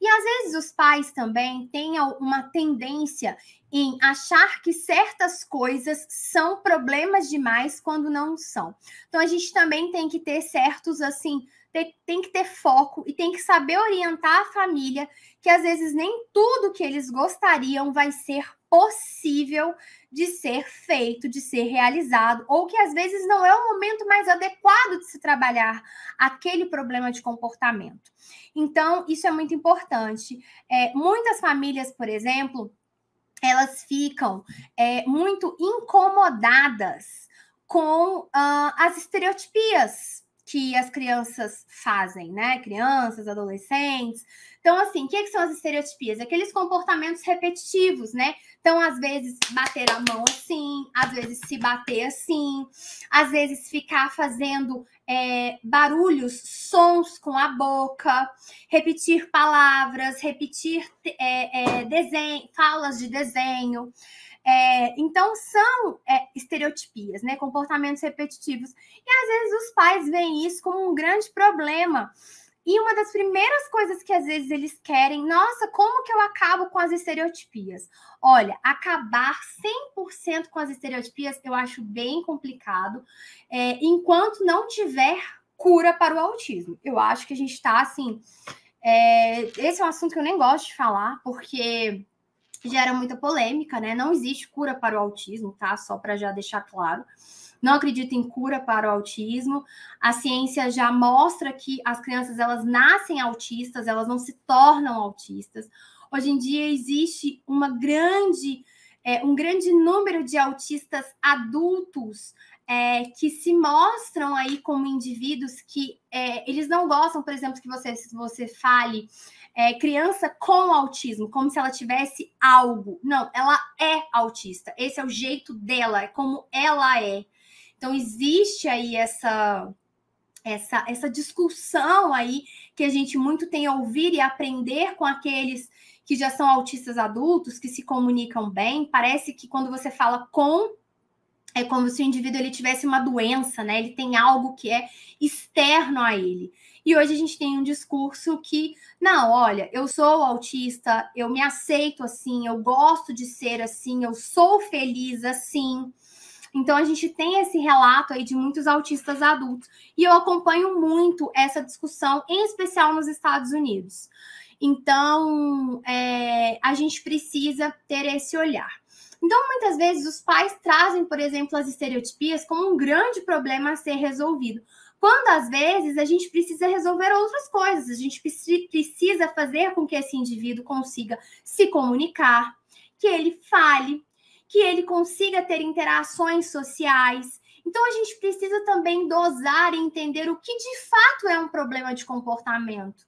E às vezes os pais também têm uma tendência em achar que certas coisas são problemas demais quando não são. Então a gente também tem que ter certos assim, tem, tem que ter foco e tem que saber orientar a família que às vezes nem tudo que eles gostariam vai ser possível de ser feito, de ser realizado, ou que às vezes não é o momento mais adequado de se trabalhar aquele problema de comportamento. Então, isso é muito importante. É, muitas famílias, por exemplo, elas ficam é, muito incomodadas com uh, as estereotipias que as crianças fazem, né? Crianças, adolescentes. Então, assim, o que, que, são as estereotipias? Aqueles comportamentos repetitivos, né? Então, às vezes, bater a mão assim, às vezes se bater assim, às vezes ficar fazendo é, barulhos, sons com a boca, repetir palavras, repetir é, é, desenho, falas de desenho. É, então, são é, estereotipias, né? Comportamentos repetitivos. E às vezes os pais veem isso como um grande problema. E uma das primeiras coisas que às vezes eles querem, nossa, como que eu acabo com as estereotipias? Olha, acabar 100% com as estereotipias eu acho bem complicado, é, enquanto não tiver cura para o autismo. Eu acho que a gente está assim. É, esse é um assunto que eu nem gosto de falar, porque gera muita polêmica, né? Não existe cura para o autismo, tá? Só para já deixar claro não acredita em cura para o autismo. A ciência já mostra que as crianças elas nascem autistas, elas não se tornam autistas. Hoje em dia existe uma grande, é, um grande número de autistas adultos é, que se mostram aí como indivíduos que é, eles não gostam, por exemplo, que você, você fale é, criança com autismo, como se ela tivesse algo. Não, ela é autista. Esse é o jeito dela, é como ela é. Então existe aí essa essa essa discussão aí que a gente muito tem a ouvir e aprender com aqueles que já são autistas adultos, que se comunicam bem. Parece que quando você fala com é como se o indivíduo ele tivesse uma doença, né? Ele tem algo que é externo a ele. E hoje a gente tem um discurso que, não, olha, eu sou autista, eu me aceito assim, eu gosto de ser assim, eu sou feliz assim. Então a gente tem esse relato aí de muitos autistas adultos e eu acompanho muito essa discussão, em especial nos Estados Unidos. Então é, a gente precisa ter esse olhar. Então, muitas vezes, os pais trazem, por exemplo, as estereotipias como um grande problema a ser resolvido. Quando às vezes a gente precisa resolver outras coisas, a gente precisa fazer com que esse indivíduo consiga se comunicar, que ele fale, que ele consiga ter interações sociais. Então, a gente precisa também dosar e entender o que de fato é um problema de comportamento.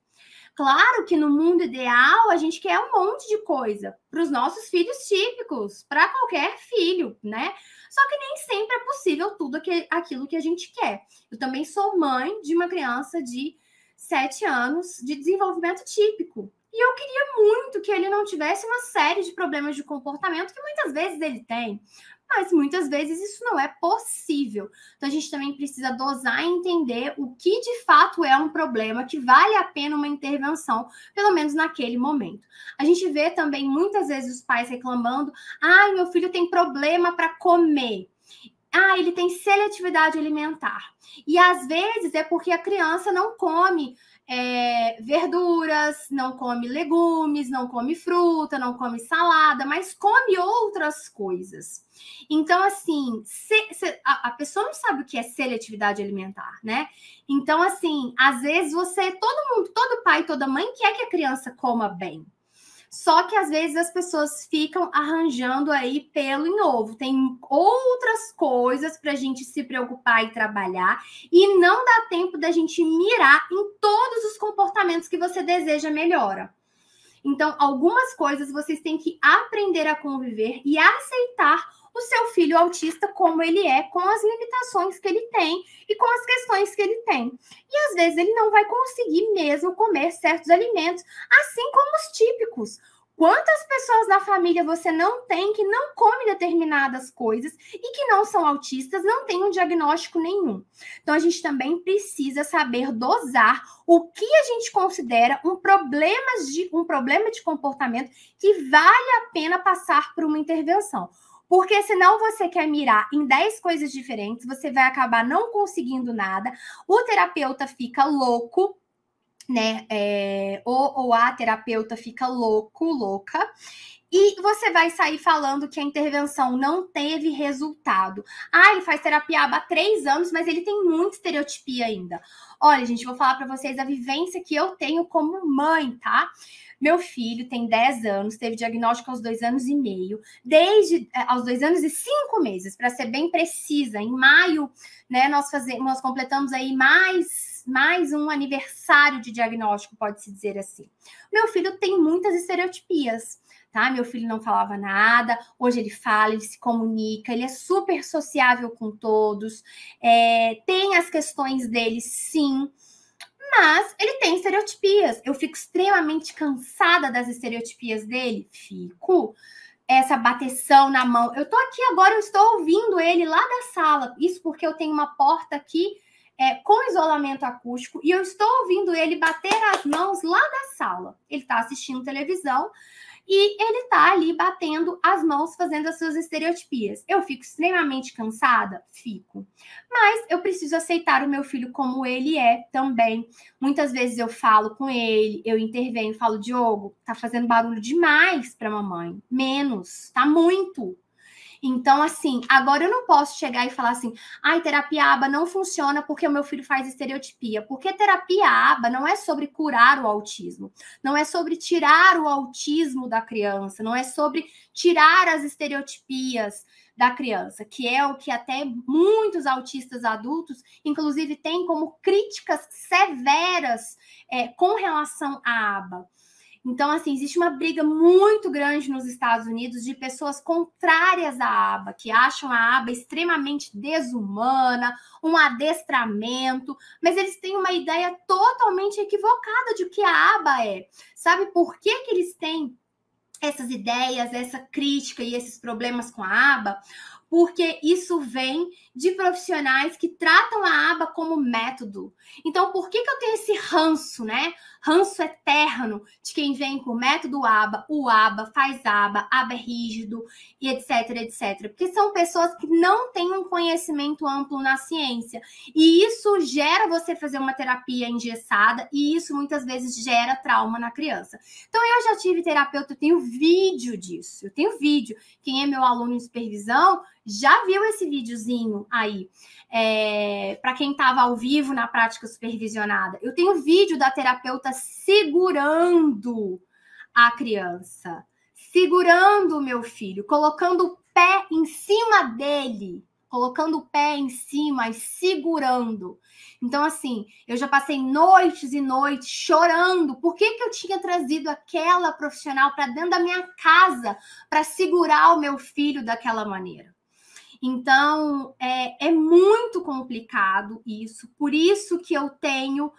Claro que no mundo ideal a gente quer um monte de coisa para os nossos filhos típicos, para qualquer filho, né? Só que nem sempre é possível tudo aquilo que a gente quer. Eu também sou mãe de uma criança de 7 anos de desenvolvimento típico. E eu queria muito que ele não tivesse uma série de problemas de comportamento que muitas vezes ele tem. Mas muitas vezes isso não é possível. Então a gente também precisa dosar e entender o que de fato é um problema que vale a pena uma intervenção, pelo menos naquele momento. A gente vê também muitas vezes os pais reclamando: "Ai, meu filho tem problema para comer" ah, ele tem seletividade alimentar. E às vezes é porque a criança não come é, verduras, não come legumes, não come fruta, não come salada, mas come outras coisas. Então, assim, se, se, a, a, pessoa não sabe o que é seletividade alimentar, né? Então, assim, às vezes você, todo mundo, todo pai, toda mãe quer que a criança coma bem. Só que às vezes as pessoas ficam arranjando aí pelo em ovo. Tem outras coisas para a gente se preocupar e trabalhar, e não dá tempo da gente mirar em todos os comportamentos que você deseja melhora. Então, algumas coisas vocês têm que aprender a conviver e aceitar o seu filho autista como ele é, com as limitações que ele tem e com as questões que ele tem. E às vezes ele não vai conseguir mesmo comer certos alimentos, assim como os típicos. Quantas pessoas na família você não tem que não come determinadas coisas e que não são autistas, não tem um diagnóstico nenhum? Então a gente também precisa saber dosar o que a gente considera um problema de um problema de comportamento que vale a pena passar por uma intervenção. Porque senão você quer mirar em 10 coisas diferentes, você vai acabar não conseguindo nada, o terapeuta fica louco, né? É, ou, ou a terapeuta fica louco, louca, e você vai sair falando que a intervenção não teve resultado. Ah, ele faz terapia há três anos, mas ele tem muita estereotipia ainda. Olha, gente, vou falar para vocês a vivência que eu tenho como mãe, tá? Meu filho tem 10 anos, teve diagnóstico aos dois anos e meio, desde é, aos dois anos e cinco meses, para ser bem precisa. Em maio, né, nós fazemos, nós completamos aí mais mais um aniversário de diagnóstico, pode-se dizer assim. Meu filho tem muitas estereotipias, tá? Meu filho não falava nada, hoje ele fala, ele se comunica, ele é super sociável com todos, é, tem as questões dele, sim, mas ele tem estereotipias. Eu fico extremamente cansada das estereotipias dele? Fico. essa bateção na mão. Eu tô aqui agora, eu estou ouvindo ele lá da sala. Isso porque eu tenho uma porta aqui é, com isolamento acústico e eu estou ouvindo ele bater as mãos lá da sala. Ele está assistindo televisão e ele tá ali batendo as mãos, fazendo as suas estereotipias. Eu fico extremamente cansada? Fico. Mas eu preciso aceitar o meu filho como ele é também. Muitas vezes eu falo com ele, eu intervenho, falo, Diogo, tá fazendo barulho demais para mamãe. Menos, tá muito. Então, assim, agora eu não posso chegar e falar assim, ai, terapia aba não funciona porque o meu filho faz estereotipia. Porque terapia aba não é sobre curar o autismo, não é sobre tirar o autismo da criança, não é sobre tirar as estereotipias da criança, que é o que até muitos autistas adultos, inclusive, têm como críticas severas é, com relação à aba. Então, assim, existe uma briga muito grande nos Estados Unidos de pessoas contrárias à aba, que acham a aba extremamente desumana, um adestramento, mas eles têm uma ideia totalmente equivocada de o que a aba é. Sabe por que, que eles têm essas ideias, essa crítica e esses problemas com a aba? porque isso vem de profissionais que tratam a aba como método. Então, por que, que eu tenho esse ranço, né? Ranço eterno de quem vem com o método aba, o aba, faz aba, aba é rígido e etc, etc. Porque são pessoas que não têm um conhecimento amplo na ciência. E isso gera você fazer uma terapia engessada e isso muitas vezes gera trauma na criança. Então, eu já tive terapeuta, eu tenho vídeo disso. Eu tenho vídeo. Quem é meu aluno em supervisão já viu esse videozinho aí. É, para quem estava ao vivo na prática supervisionada, eu tenho vídeo da terapeuta segurando a criança, segurando o meu filho, colocando o pé em cima dele, colocando o pé em cima e segurando. Então, assim, eu já passei noites e noites chorando. Por que, que eu tinha trazido aquela profissional para dentro da minha casa para segurar o meu filho daquela maneira? Então, é, é muito complicado isso, por isso que eu tenho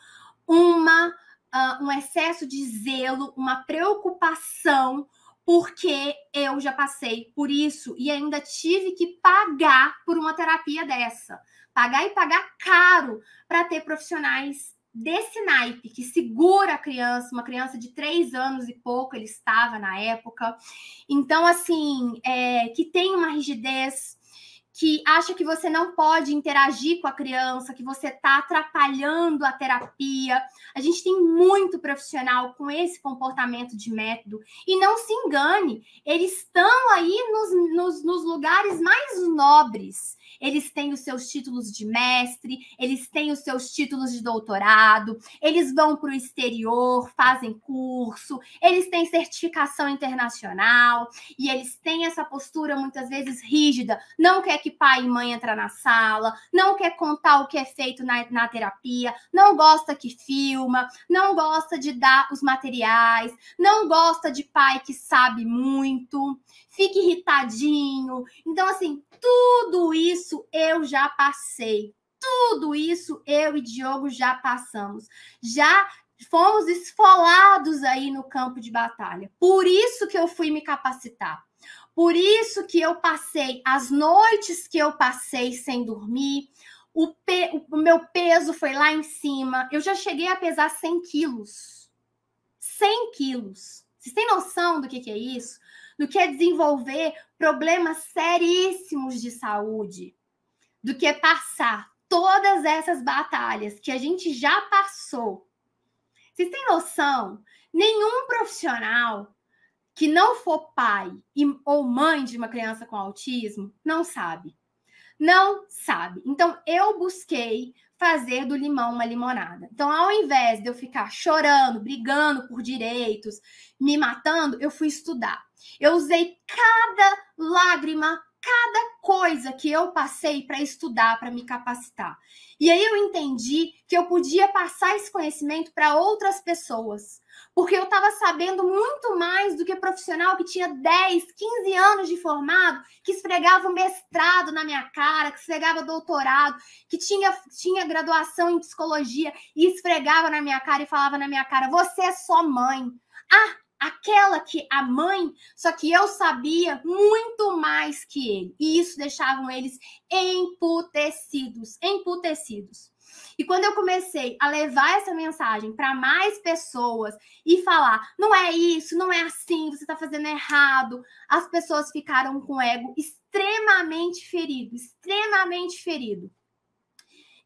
uma, uh, um excesso de zelo, uma preocupação, porque eu já passei por isso e ainda tive que pagar por uma terapia dessa. Pagar e pagar caro para ter profissionais desse naipe que segura a criança, uma criança de três anos e pouco, ele estava na época. Então, assim, é, que tem uma rigidez que acha que você não pode interagir com a criança, que você está atrapalhando a terapia. A gente tem muito profissional com esse comportamento de método. E não se engane, eles estão aí nos, nos, nos lugares mais nobres eles têm os seus títulos de mestre, eles têm os seus títulos de doutorado, eles vão para o exterior, fazem curso, eles têm certificação internacional e eles têm essa postura muitas vezes rígida, não quer que pai e mãe entrar na sala, não quer contar o que é feito na, na terapia, não gosta que filma, não gosta de dar os materiais, não gosta de pai que sabe muito, fica irritadinho. Então, assim, tudo isso eu já passei. Tudo isso eu e Diogo já passamos. Já fomos esfolados aí no campo de batalha. Por isso que eu fui me capacitar. Por isso que eu passei as noites que eu passei sem dormir. O, pe... o meu peso foi lá em cima. Eu já cheguei a pesar 100 quilos. 100 quilos. Vocês têm noção do que, que é isso? do que é desenvolver problemas seríssimos de saúde, do que é passar todas essas batalhas que a gente já passou. Vocês têm noção? Nenhum profissional que não for pai ou mãe de uma criança com autismo não sabe. Não sabe. Então, eu busquei fazer do limão uma limonada. Então, ao invés de eu ficar chorando, brigando por direitos, me matando, eu fui estudar. Eu usei cada lágrima, cada coisa que eu passei para estudar, para me capacitar. E aí eu entendi que eu podia passar esse conhecimento para outras pessoas. Porque eu estava sabendo muito mais do que profissional que tinha 10, 15 anos de formado, que esfregava o mestrado na minha cara, que esfregava doutorado, que tinha, tinha graduação em psicologia e esfregava na minha cara e falava na minha cara: você é só mãe. Ah, aquela que a mãe, só que eu sabia muito mais que ele. E isso deixavam eles emputecidos, emputecidos. E quando eu comecei a levar essa mensagem para mais pessoas e falar, não é isso, não é assim, você está fazendo errado, as pessoas ficaram com o ego extremamente ferido, extremamente ferido.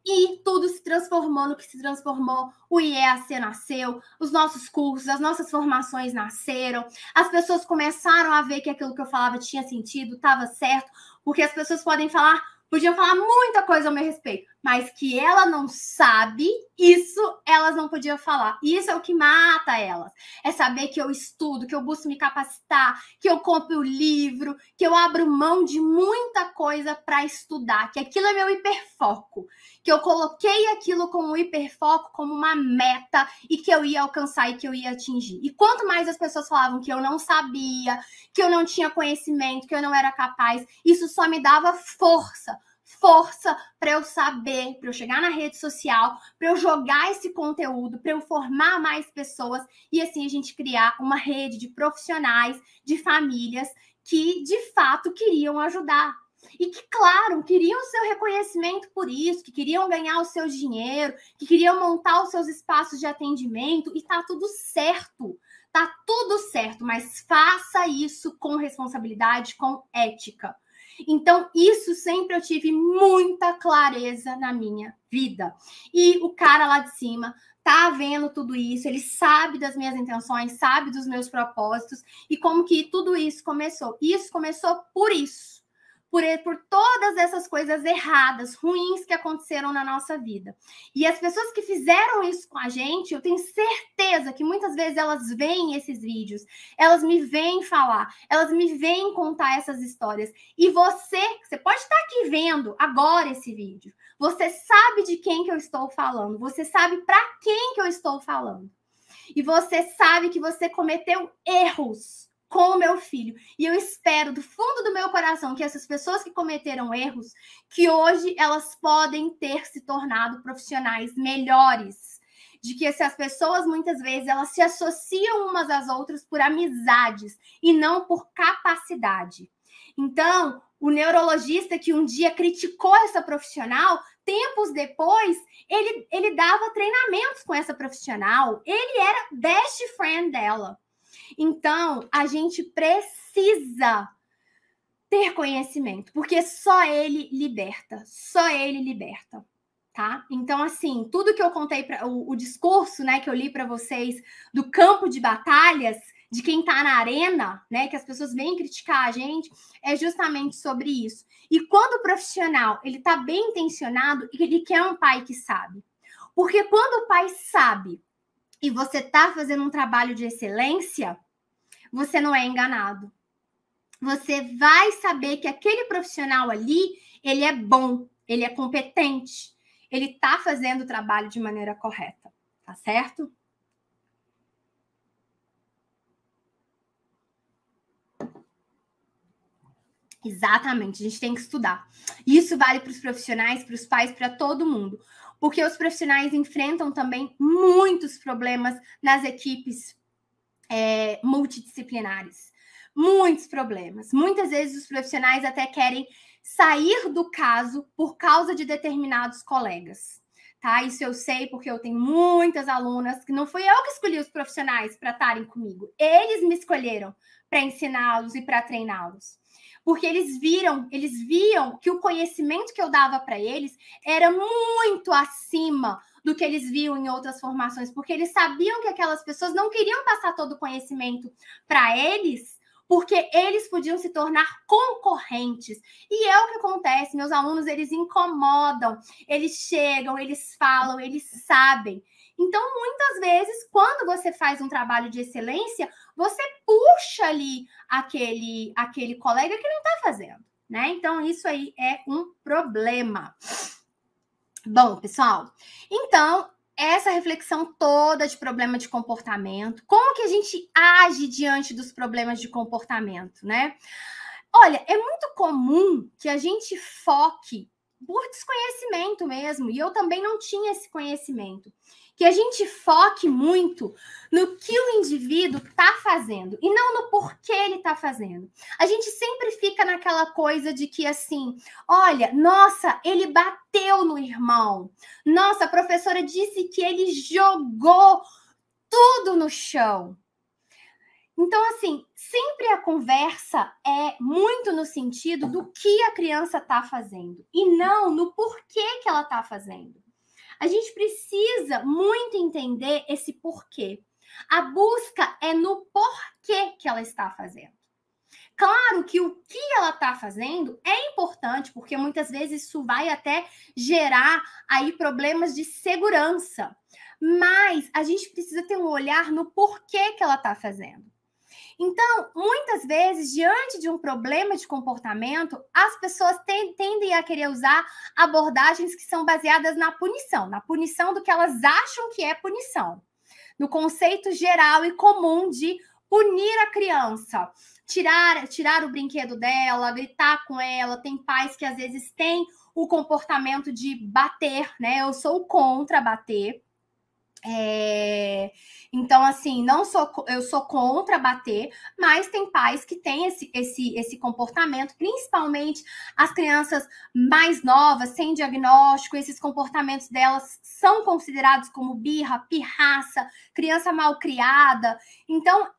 E tudo se transformou no que se transformou. O IEAC nasceu, os nossos cursos, as nossas formações nasceram. As pessoas começaram a ver que aquilo que eu falava tinha sentido, estava certo, porque as pessoas podem falar podiam falar muita coisa ao meu respeito, mas que ela não sabe, isso elas não podiam falar. Isso é o que mata elas. É saber que eu estudo, que eu busco me capacitar, que eu compro o livro, que eu abro mão de muita coisa para estudar, que aquilo é meu hiperfoco, que eu coloquei aquilo como hiperfoco, como uma meta e que eu ia alcançar e que eu ia atingir. E quanto mais as pessoas falavam que eu não sabia, que eu não tinha conhecimento, que eu não era capaz, isso só me dava força força para eu saber, para eu chegar na rede social, para eu jogar esse conteúdo, para eu formar mais pessoas e assim a gente criar uma rede de profissionais, de famílias que de fato queriam ajudar. E que, claro, queriam o seu reconhecimento por isso, que queriam ganhar o seu dinheiro, que queriam montar os seus espaços de atendimento, e tá tudo certo. Tá tudo certo, mas faça isso com responsabilidade, com ética. Então, isso sempre eu tive muita clareza na minha vida. E o cara lá de cima tá vendo tudo isso, ele sabe das minhas intenções, sabe dos meus propósitos e como que tudo isso começou. Isso começou por isso por, por todas essas coisas erradas, ruins que aconteceram na nossa vida. E as pessoas que fizeram isso com a gente, eu tenho certeza que muitas vezes elas veem esses vídeos, elas me veem falar, elas me veem contar essas histórias. E você, você pode estar aqui vendo agora esse vídeo. Você sabe de quem que eu estou falando, você sabe para quem que eu estou falando. E você sabe que você cometeu erros com o meu filho. E eu espero do fundo do meu coração que essas pessoas que cometeram erros, que hoje elas podem ter se tornado profissionais melhores. De que essas pessoas muitas vezes elas se associam umas às outras por amizades e não por capacidade. Então, o neurologista que um dia criticou essa profissional, tempos depois, ele, ele dava treinamentos com essa profissional. Ele era best friend dela. Então, a gente precisa ter conhecimento, porque só ele liberta, só ele liberta, tá? Então, assim, tudo que eu contei para o, o, discurso, né, que eu li para vocês do campo de batalhas, de quem está na arena, né, que as pessoas vêm criticar a gente, é justamente sobre isso. E quando o profissional, ele tá bem intencionado, ele quer um pai que sabe. Porque quando o pai sabe e você está fazendo um trabalho de excelência, você não é enganado. Você vai saber que aquele profissional ali, ele é bom, ele é competente, ele está fazendo o trabalho de maneira correta, tá certo? Exatamente, a gente tem que estudar. Isso vale para os profissionais, para os pais, para todo mundo porque os profissionais enfrentam também muitos problemas nas equipes é, multidisciplinares. Muitos problemas. Muitas vezes os profissionais até querem sair do caso por causa de determinados colegas. Tá? Isso eu sei porque eu tenho muitas alunas que não fui eu que escolhi os profissionais para estarem comigo. Eles me escolheram para ensiná-los e para treiná-los porque eles viram, eles viam que o conhecimento que eu dava para eles era muito acima do que eles viam em outras formações, porque eles sabiam que aquelas pessoas não queriam passar todo o conhecimento para eles, porque eles podiam se tornar concorrentes. E é o que acontece, meus alunos, eles incomodam, eles chegam, eles falam, eles sabem. Então, muitas vezes, quando você faz um trabalho de excelência, você puxa ali aquele, aquele colega que não está fazendo, né? Então, isso aí é um problema. Bom, pessoal, então, essa reflexão toda de problema de comportamento, como que a gente age diante dos problemas de comportamento, né? Olha, é muito comum que a gente foque por desconhecimento mesmo, e eu também não tinha esse conhecimento. Que a gente foque muito no que o indivíduo está fazendo e não no porquê ele está fazendo. A gente sempre fica naquela coisa de que assim, olha, nossa, ele bateu no irmão. Nossa, a professora disse que ele jogou tudo no chão. Então, assim, sempre a conversa é muito no sentido do que a criança está fazendo e não no porquê que ela está fazendo. A gente precisa muito entender esse porquê. A busca é no porquê que ela está fazendo. Claro que o que ela está fazendo é importante, porque muitas vezes isso vai até gerar aí problemas de segurança. Mas a gente precisa ter um olhar no porquê que ela está fazendo. Então, muitas vezes, diante de um problema de comportamento, as pessoas tendem a querer usar abordagens que são baseadas na punição, na punição do que elas acham que é punição, no conceito geral e comum de punir a criança, tirar, tirar o brinquedo dela, gritar com ela. Tem pais que às vezes têm o comportamento de bater, né? Eu sou contra bater. É... Então, assim, não sou eu sou contra bater, mas tem pais que têm esse, esse, esse comportamento, principalmente as crianças mais novas, sem diagnóstico, esses comportamentos delas são considerados como birra, pirraça, criança mal criada. Então,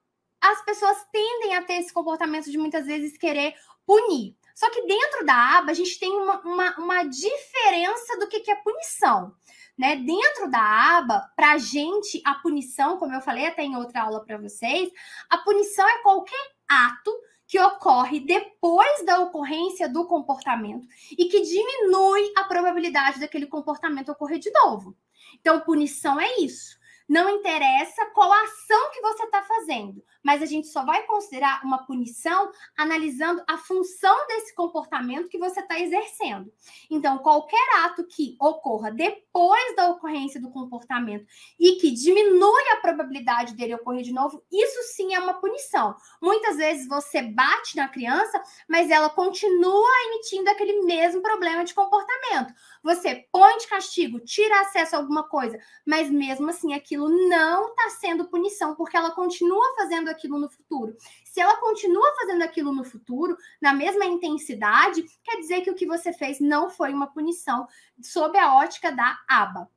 as pessoas tendem a ter esse comportamento de muitas vezes querer punir. Só que dentro da aba, a gente tem uma, uma, uma diferença do que, que é punição né? Dentro da aba, para gente, a punição, como eu falei até em outra aula para vocês, a punição é qualquer ato que ocorre depois da ocorrência do comportamento e que diminui a probabilidade daquele comportamento ocorrer de novo. Então, punição é isso. Não interessa qual ação que você está fazendo, mas a gente só vai considerar uma punição analisando a função desse comportamento que você está exercendo. Então, qualquer ato que ocorra depois da ocorrência do comportamento e que diminui a probabilidade dele ocorrer de novo, isso sim é uma punição. Muitas vezes você bate na criança, mas ela continua emitindo aquele mesmo problema de comportamento. Você põe de castigo, tira acesso a alguma coisa, mas mesmo assim aquilo não está sendo punição, porque ela continua fazendo aquilo no futuro. Se ela continua fazendo aquilo no futuro, na mesma intensidade, quer dizer que o que você fez não foi uma punição sob a ótica da aba.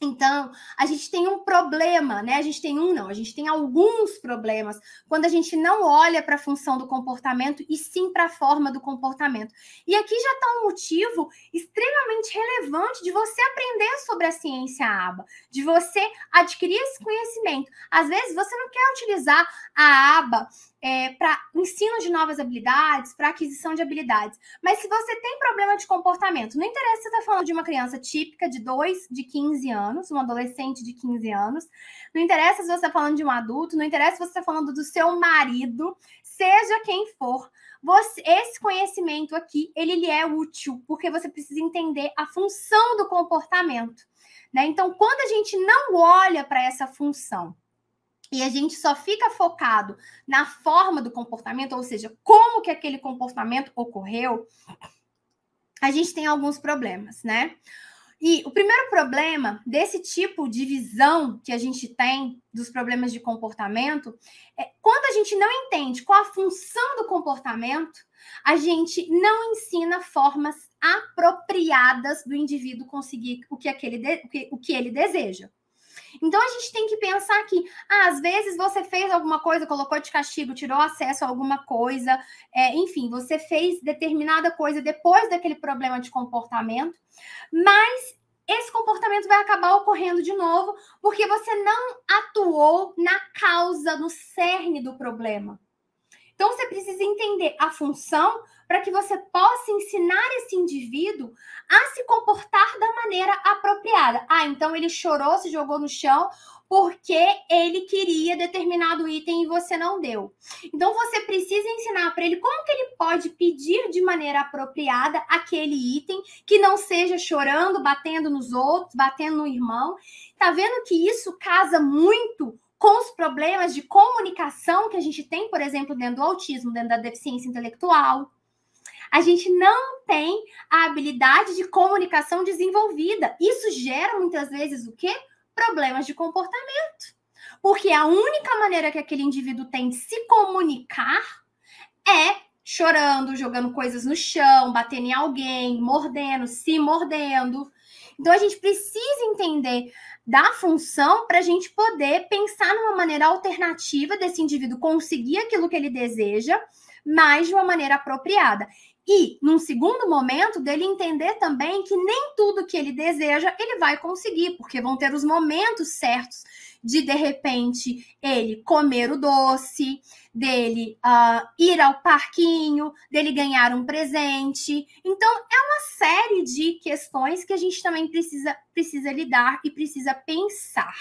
Então, a gente tem um problema, né? A gente tem um, não, a gente tem alguns problemas quando a gente não olha para a função do comportamento e sim para a forma do comportamento. E aqui já está um motivo extremamente relevante de você aprender sobre a ciência aba, de você adquirir esse conhecimento. Às vezes, você não quer utilizar a aba é, para ensino de novas habilidades, para aquisição de habilidades. Mas se você tem problema de comportamento, não interessa se você está falando de uma criança típica de 2, de 15 anos, um adolescente de 15 anos, não interessa se você está falando de um adulto, não interessa se você está falando do seu marido, seja quem for. Você, esse conhecimento aqui, ele, é útil, porque você precisa entender a função do comportamento. Né? Então, quando a gente não olha para essa função, e a gente só fica focado na forma do comportamento, ou seja, como que aquele comportamento ocorreu, a gente tem alguns problemas, né? E o primeiro problema desse tipo de visão que a gente tem dos problemas de comportamento é quando a gente não entende qual a função do comportamento, a gente não ensina formas apropriadas do indivíduo conseguir o que, aquele o que, o que ele deseja. Então a gente tem que pensar que, ah, às vezes você fez alguma coisa, colocou de castigo, tirou acesso a alguma coisa, é, enfim, você fez determinada coisa depois daquele problema de comportamento, mas esse comportamento vai acabar ocorrendo de novo porque você não atuou na causa, no cerne do problema. Então você precisa entender a função para que você possa ensinar esse indivíduo a se comportar da maneira apropriada. Ah, então ele chorou, se jogou no chão porque ele queria determinado item e você não deu. Então você precisa ensinar para ele como que ele pode pedir de maneira apropriada aquele item que não seja chorando, batendo nos outros, batendo no irmão. Tá vendo que isso casa muito com os problemas de comunicação que a gente tem, por exemplo, dentro do autismo, dentro da deficiência intelectual. A gente não tem a habilidade de comunicação desenvolvida. Isso gera muitas vezes o quê? Problemas de comportamento. Porque a única maneira que aquele indivíduo tem de se comunicar é chorando, jogando coisas no chão, batendo em alguém, mordendo, se mordendo. Então a gente precisa entender da função para a gente poder pensar numa maneira alternativa desse indivíduo conseguir aquilo que ele deseja, mas de uma maneira apropriada. E, num segundo momento, dele entender também que nem tudo que ele deseja ele vai conseguir, porque vão ter os momentos certos de, de repente, ele comer o doce, dele uh, ir ao parquinho, dele ganhar um presente. Então, é uma série de questões que a gente também precisa, precisa lidar e precisa pensar.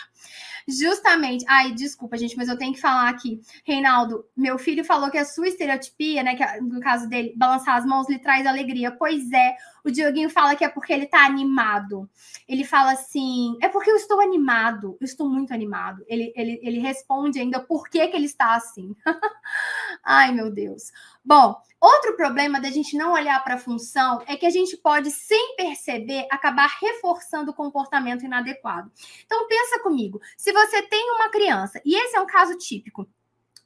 Justamente, ai, desculpa, gente, mas eu tenho que falar aqui. Reinaldo, meu filho falou que a sua estereotipia, né, que no caso dele, balançar as mãos lhe traz alegria. Pois é, o Dioguinho fala que é porque ele tá animado. Ele fala assim: é porque eu estou animado, eu estou muito animado. Ele, ele, ele responde ainda por que, que ele está assim. [laughs] [laughs] Ai, meu Deus. Bom, outro problema da gente não olhar para a função é que a gente pode, sem perceber, acabar reforçando o comportamento inadequado. Então, pensa comigo: se você tem uma criança, e esse é um caso típico,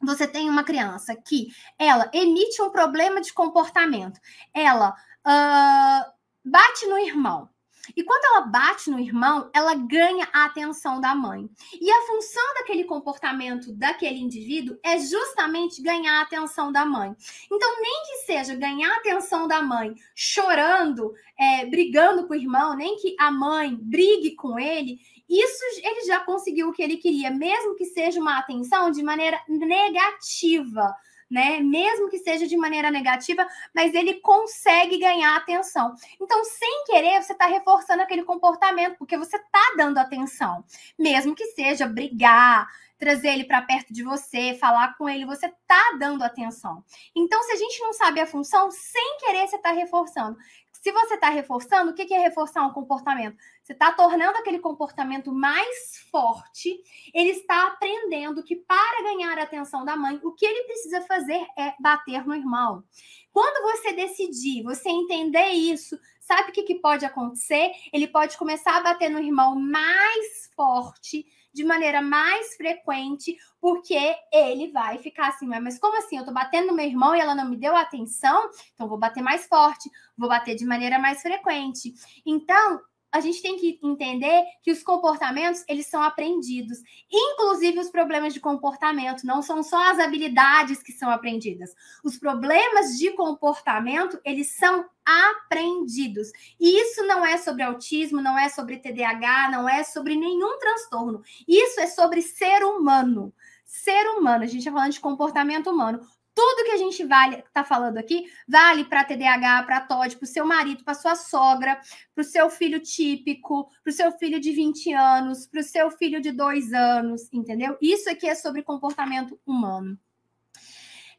você tem uma criança que ela emite um problema de comportamento, ela uh, bate no irmão. E quando ela bate no irmão, ela ganha a atenção da mãe. E a função daquele comportamento daquele indivíduo é justamente ganhar a atenção da mãe. Então, nem que seja ganhar a atenção da mãe chorando, é, brigando com o irmão, nem que a mãe brigue com ele, isso ele já conseguiu o que ele queria, mesmo que seja uma atenção de maneira negativa né? Mesmo que seja de maneira negativa, mas ele consegue ganhar atenção. Então, sem querer, você está reforçando aquele comportamento, porque você está dando atenção, mesmo que seja brigar, trazer ele para perto de você, falar com ele, você está dando atenção. Então, se a gente não sabe a função, sem querer você está reforçando. Se você está reforçando, o que é reforçar um comportamento? Você está tornando aquele comportamento mais forte. Ele está aprendendo que para ganhar a atenção da mãe, o que ele precisa fazer é bater no irmão. Quando você decidir, você entender isso, sabe o que, pode acontecer? Ele pode começar a bater no irmão mais forte de maneira mais frequente, porque ele vai ficar assim, mas como assim? Eu tô batendo no meu irmão e ela não me deu atenção, então vou bater mais forte, vou bater de maneira mais frequente. Então, a gente tem que entender que os comportamentos, eles são aprendidos. Inclusive os problemas de comportamento, não são só as habilidades que são aprendidas. Os problemas de comportamento, eles são aprendidos. E isso não é sobre autismo, não é sobre TDAH, não é sobre nenhum transtorno. Isso é sobre ser humano. Ser humano, a gente está falando de comportamento humano. Tudo que a gente vale está falando aqui vale para TDAH, para TOD, para o seu marido, para sua sogra, para o seu filho típico, para o seu filho de 20 anos, para o seu filho de 2 anos, entendeu? Isso aqui é sobre comportamento humano.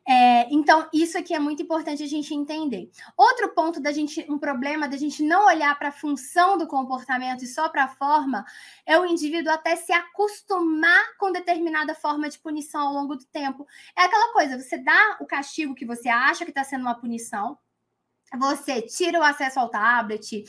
É, então, isso aqui é muito importante a gente entender. Outro ponto da gente, um problema da gente não olhar para a função do comportamento e só para a forma, é o indivíduo até se acostumar com determinada forma de punição ao longo do tempo. É aquela coisa, você dá o castigo que você acha que está sendo uma punição, você tira o acesso ao tablet,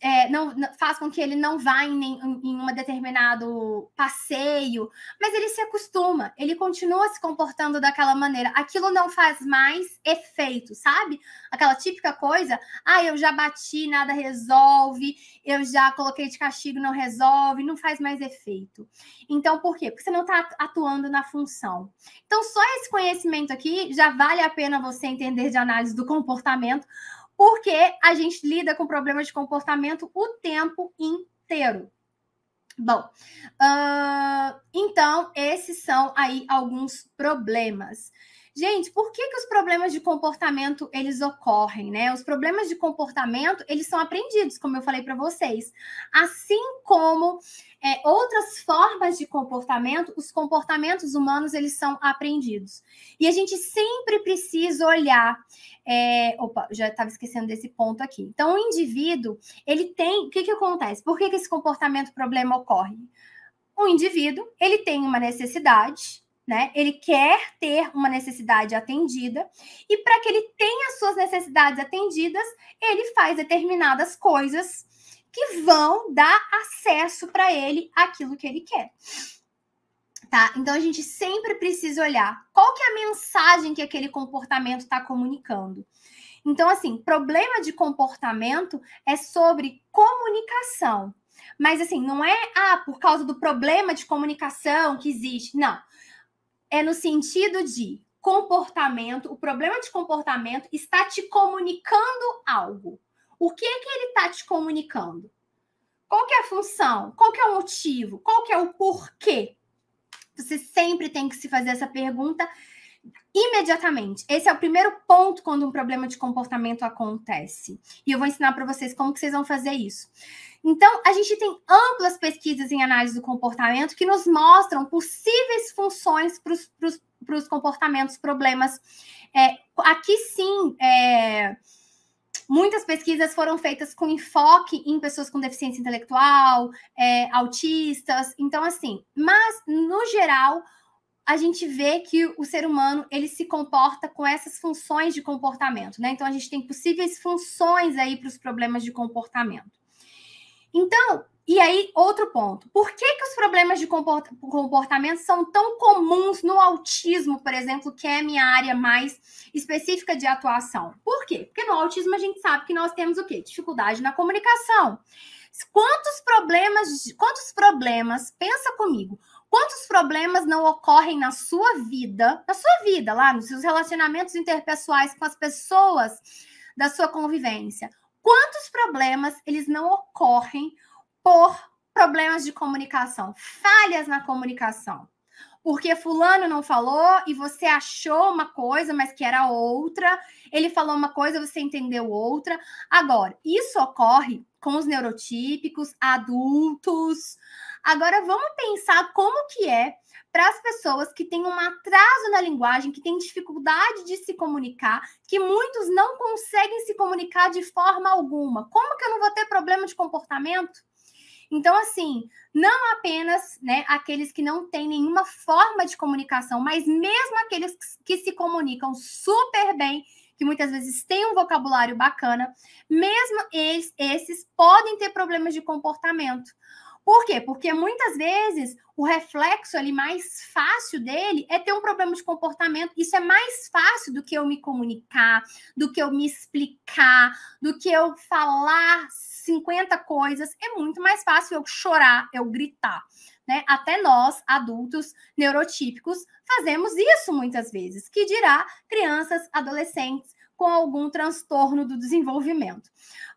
é, não, faz com que ele não vá em, em, em um determinado passeio, mas ele se acostuma, ele continua se comportando daquela maneira. Aquilo não faz mais efeito, sabe? Aquela típica coisa, ah, eu já bati, nada resolve, eu já coloquei de castigo, não resolve, não faz mais efeito. Então, por quê? Porque você não está atuando na função. Então, só esse conhecimento aqui já vale a pena você entender de análise do comportamento, porque a gente lida com problemas de comportamento o tempo inteiro. Bom, uh, então esses são aí alguns problemas. Gente, por que, que os problemas de comportamento eles ocorrem, né? Os problemas de comportamento eles são aprendidos, como eu falei para vocês, assim como é, outras formas de comportamento, os comportamentos humanos eles são aprendidos. E a gente sempre precisa olhar. É, opa, já estava esquecendo desse ponto aqui. Então, o indivíduo ele tem. O que, que acontece? Por que, que esse comportamento problema ocorre? O indivíduo ele tem uma necessidade né? Ele quer ter uma necessidade atendida e para que ele tenha suas necessidades atendidas, ele faz determinadas coisas que vão dar acesso para ele àquilo que ele quer. Tá? Então a gente sempre precisa olhar qual que é a mensagem que aquele comportamento está comunicando. Então, assim, problema de comportamento é sobre comunicação. Mas assim, não é ah, por causa do problema de comunicação que existe. Não é no sentido de comportamento, o problema de comportamento está te comunicando algo. O que é que ele está te comunicando? Qual que é a função? Qual que é o motivo? Qual que é o porquê? Você sempre tem que se fazer essa pergunta imediatamente. Esse é o primeiro ponto quando um problema de comportamento acontece. E eu vou ensinar para vocês como que vocês vão fazer isso. Então, a gente tem amplas pesquisas em análise do comportamento que nos mostram possíveis funções para os comportamentos, problemas. É, aqui sim, é, muitas pesquisas foram feitas com enfoque em pessoas com deficiência intelectual, é, autistas. Então, assim, mas no geral, a gente vê que o ser humano ele se comporta com essas funções de comportamento, né? Então, a gente tem possíveis funções aí para os problemas de comportamento. Então, e aí, outro ponto. Por que, que os problemas de comportamento são tão comuns no autismo, por exemplo, que é minha área mais específica de atuação? Por quê? Porque no autismo a gente sabe que nós temos o quê? Dificuldade na comunicação. Quantos problemas, quantos problemas, pensa comigo, quantos problemas não ocorrem na sua vida, na sua vida, lá nos seus relacionamentos interpessoais com as pessoas da sua convivência? quantos problemas eles não ocorrem por problemas de comunicação, falhas na comunicação. Porque fulano não falou e você achou uma coisa, mas que era outra. Ele falou uma coisa, você entendeu outra. Agora, isso ocorre com os neurotípicos, adultos. Agora vamos pensar como que é para as pessoas que têm um atraso na linguagem, que têm dificuldade de se comunicar, que muitos não conseguem se comunicar de forma alguma. Como que eu não vou ter problema de comportamento? Então, assim, não apenas né, aqueles que não têm nenhuma forma de comunicação, mas mesmo aqueles que se comunicam super bem, que muitas vezes têm um vocabulário bacana, mesmo eles, esses podem ter problemas de comportamento. Por quê? Porque muitas vezes o reflexo ali mais fácil dele é ter um problema de comportamento. Isso é mais fácil do que eu me comunicar, do que eu me explicar, do que eu falar 50 coisas. É muito mais fácil eu chorar, eu gritar. Né? Até nós, adultos neurotípicos, fazemos isso muitas vezes. Que dirá crianças, adolescentes com algum transtorno do desenvolvimento.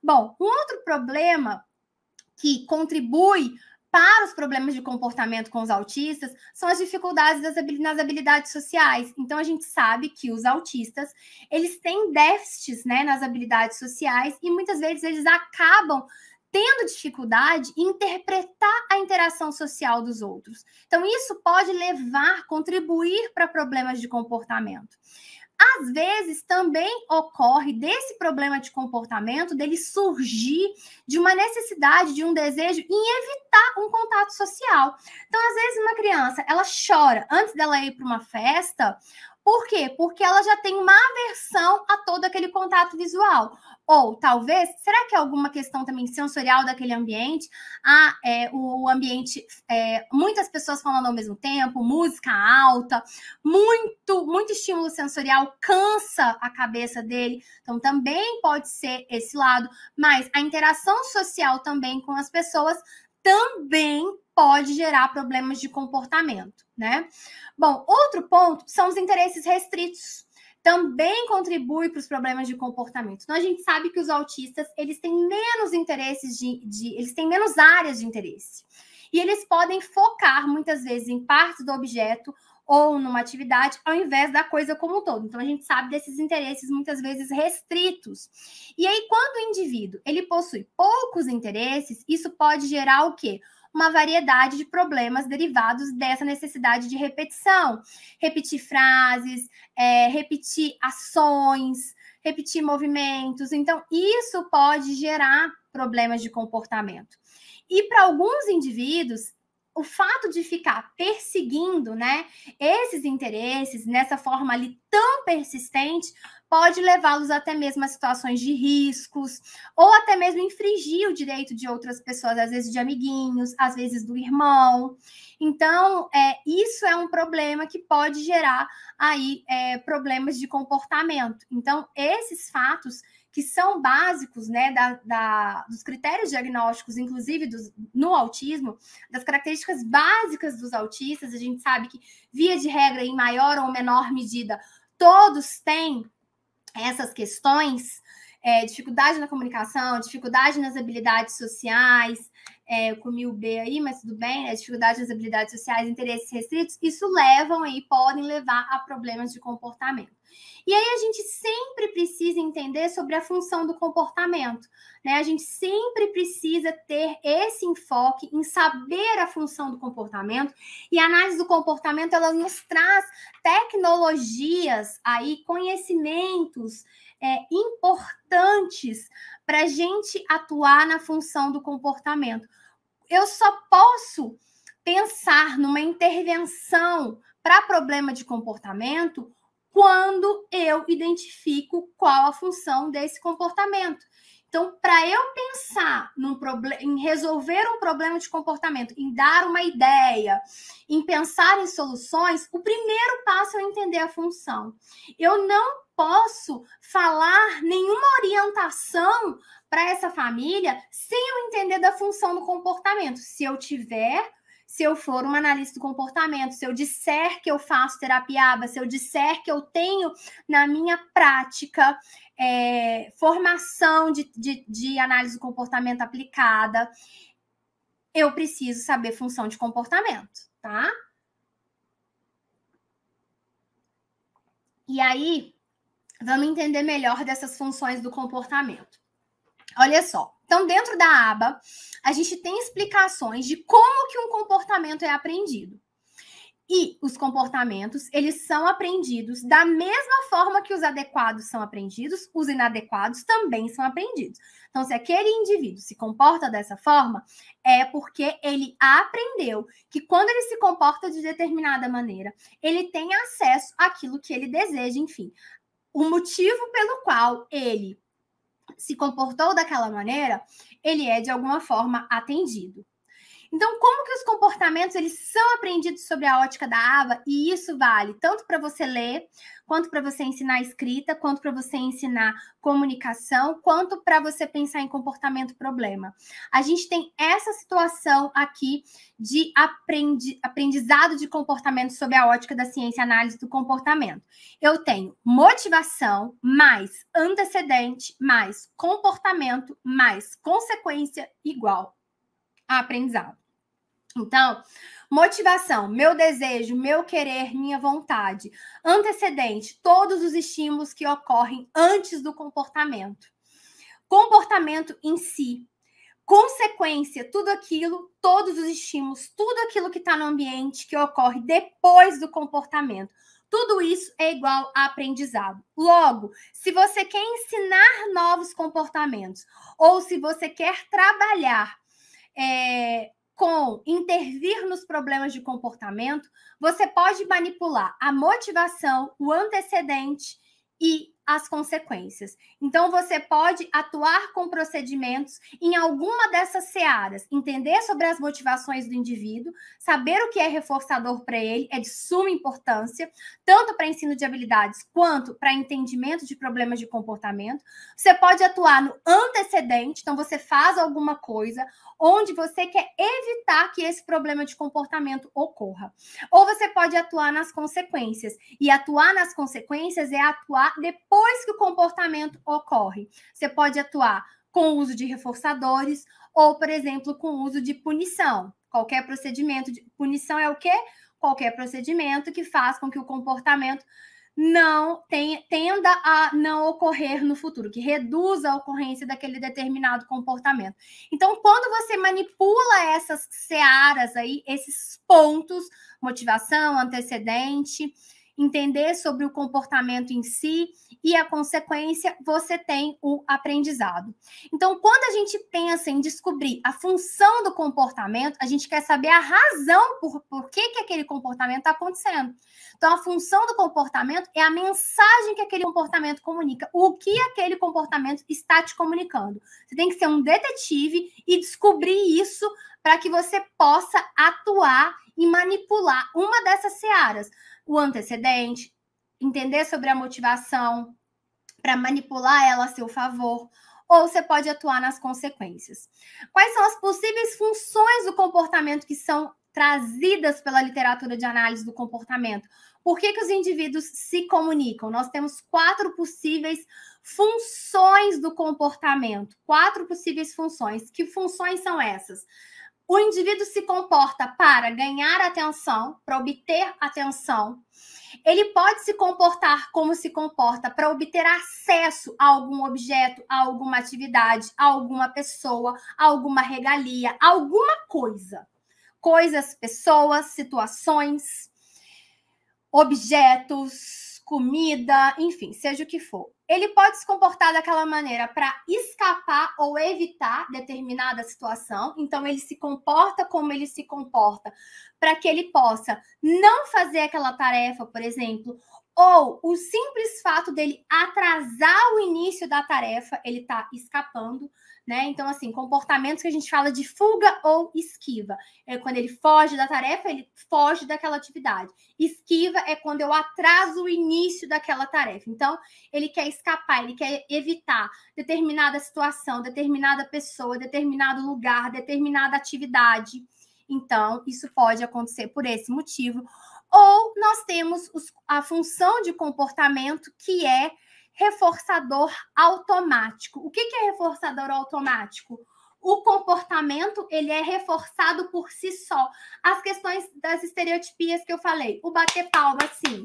Bom, um outro problema que contribui para os problemas de comportamento com os autistas são as dificuldades das, nas habilidades sociais. Então a gente sabe que os autistas, eles têm déficits, né, nas habilidades sociais e muitas vezes eles acabam tendo dificuldade em interpretar a interação social dos outros. Então isso pode levar, contribuir para problemas de comportamento às vezes também ocorre desse problema de comportamento dele surgir de uma necessidade, de um desejo em evitar um contato social. Então, às vezes uma criança, ela chora antes dela ir para uma festa, por quê? Porque ela já tem uma aversão a todo aquele contato visual. Ou talvez, será que é alguma questão também sensorial daquele ambiente? Ah, é, o ambiente, é, muitas pessoas falando ao mesmo tempo, música alta, muito, muito estímulo sensorial cansa a cabeça dele. Então, também pode ser esse lado. Mas a interação social também com as pessoas também pode gerar problemas de comportamento, né? Bom, outro ponto são os interesses restritos. Também contribui para os problemas de comportamento. Então, a gente sabe que os autistas, eles têm menos interesses de, de eles têm menos áreas de interesse. E eles podem focar muitas vezes em partes do objeto ou numa atividade, ao invés da coisa como um todo. Então, a gente sabe desses interesses muitas vezes restritos. E aí, quando o indivíduo ele possui poucos interesses, isso pode gerar o quê? uma variedade de problemas derivados dessa necessidade de repetição. Repetir frases, é, repetir ações, repetir movimentos. Então, isso pode gerar problemas de comportamento. E para alguns indivíduos, o fato de ficar perseguindo, né, esses interesses nessa forma ali tão persistente pode levá-los até mesmo a situações de riscos ou até mesmo infringir o direito de outras pessoas, às vezes de amiguinhos, às vezes do irmão. Então, é, isso é um problema que pode gerar aí é, problemas de comportamento. Então, esses fatos que são básicos, né, da, da, dos critérios diagnósticos, inclusive dos, no autismo, das características básicas dos autistas, a gente sabe que, via de regra, em maior ou menor medida, todos têm essas questões, é, dificuldade na comunicação, dificuldade nas habilidades sociais, é, eu comi o B aí, mas tudo bem, né? dificuldade nas habilidades sociais, interesses restritos, isso levam aí, podem levar a problemas de comportamento. E aí a gente sempre precisa entender sobre a função do comportamento, né? A gente sempre precisa ter esse enfoque em saber a função do comportamento e a análise do comportamento ela nos traz tecnologias aí, conhecimentos é, importantes para a gente atuar na função do comportamento. Eu só posso pensar numa intervenção para problema de comportamento quando eu identifico qual a função desse comportamento. Então, para eu pensar num em resolver um problema de comportamento, em dar uma ideia, em pensar em soluções, o primeiro passo é entender a função. Eu não posso falar nenhuma orientação para essa família sem eu entender da função do comportamento. Se eu tiver se eu for uma analista do comportamento, se eu disser que eu faço terapia ABA, se eu disser que eu tenho na minha prática é, formação de, de, de análise do comportamento aplicada, eu preciso saber função de comportamento, tá? E aí, vamos entender melhor dessas funções do comportamento. Olha só, então, dentro da aba, a gente tem explicações de como que um comportamento é aprendido. E os comportamentos, eles são aprendidos da mesma forma que os adequados são aprendidos, os inadequados também são aprendidos. Então, se aquele indivíduo se comporta dessa forma, é porque ele aprendeu que quando ele se comporta de determinada maneira, ele tem acesso àquilo que ele deseja, enfim. O motivo pelo qual ele se comportou daquela maneira, ele é de alguma forma atendido. Então, como que os comportamentos eles são aprendidos sobre a ótica da AVA? E isso vale tanto para você ler, quanto para você ensinar escrita, quanto para você ensinar comunicação, quanto para você pensar em comportamento problema. A gente tem essa situação aqui de aprendi aprendizado de comportamento sob a ótica da ciência análise do comportamento. Eu tenho motivação mais antecedente mais comportamento mais consequência igual a aprendizado. Então, motivação, meu desejo, meu querer, minha vontade. Antecedente, todos os estímulos que ocorrem antes do comportamento. Comportamento em si. Consequência, tudo aquilo, todos os estímulos, tudo aquilo que está no ambiente que ocorre depois do comportamento. Tudo isso é igual a aprendizado. Logo, se você quer ensinar novos comportamentos ou se você quer trabalhar é, com intervir nos problemas de comportamento, você pode manipular a motivação, o antecedente e as consequências. Então, você pode atuar com procedimentos em alguma dessas searas, entender sobre as motivações do indivíduo, saber o que é reforçador para ele, é de suma importância, tanto para ensino de habilidades quanto para entendimento de problemas de comportamento. Você pode atuar no antecedente, então, você faz alguma coisa onde você quer evitar que esse problema de comportamento ocorra. Ou você pode atuar nas consequências, e atuar nas consequências é atuar depois depois que o comportamento ocorre. Você pode atuar com o uso de reforçadores ou, por exemplo, com o uso de punição. Qualquer procedimento de punição é o quê? Qualquer procedimento que faz com que o comportamento não tenha, tenda a não ocorrer no futuro, que reduza a ocorrência daquele determinado comportamento. Então, quando você manipula essas searas aí, esses pontos, motivação, antecedente entender sobre o comportamento em si e a consequência, você tem o aprendizado. Então, quando a gente pensa em descobrir a função do comportamento, a gente quer saber a razão por, por que, que aquele comportamento está acontecendo. Então, a função do comportamento é a mensagem que aquele comportamento comunica, o que aquele comportamento está te comunicando. Você tem que ser um detetive e descobrir isso para que você possa atuar e manipular uma dessas searas o antecedente, entender sobre a motivação para manipular ela a seu favor, ou você pode atuar nas consequências. Quais são as possíveis funções do comportamento que são trazidas pela literatura de análise do comportamento? Por que, que os indivíduos se comunicam? Nós temos quatro possíveis funções do comportamento. Quatro possíveis funções. Que funções são essas? O indivíduo se comporta para ganhar atenção, para obter atenção. Ele pode se comportar como se comporta para obter acesso a algum objeto, a alguma atividade, a alguma pessoa, a alguma regalia, a alguma coisa. Coisas, pessoas, situações, objetos, comida, enfim, seja o que for ele pode se comportar daquela maneira para escapar ou evitar determinada situação. Então, ele se comporta como ele se comporta para que ele possa não fazer aquela tarefa, por exemplo, ou o simples fato dele atrasar o início da tarefa, ele está escapando né? Então, assim, comportamentos que a gente fala de fuga ou esquiva. É quando ele foge da tarefa, ele foge daquela atividade. Esquiva é quando eu atraso o início daquela tarefa. Então, ele quer escapar, ele quer evitar determinada situação, determinada pessoa, determinado lugar, determinada atividade. Então, isso pode acontecer por esse motivo. Ou nós temos os, a função de comportamento que é reforçador automático. O que, é reforçador automático? O comportamento ele é reforçado por si só. As questões das estereotipias que eu falei, o bater palma assim,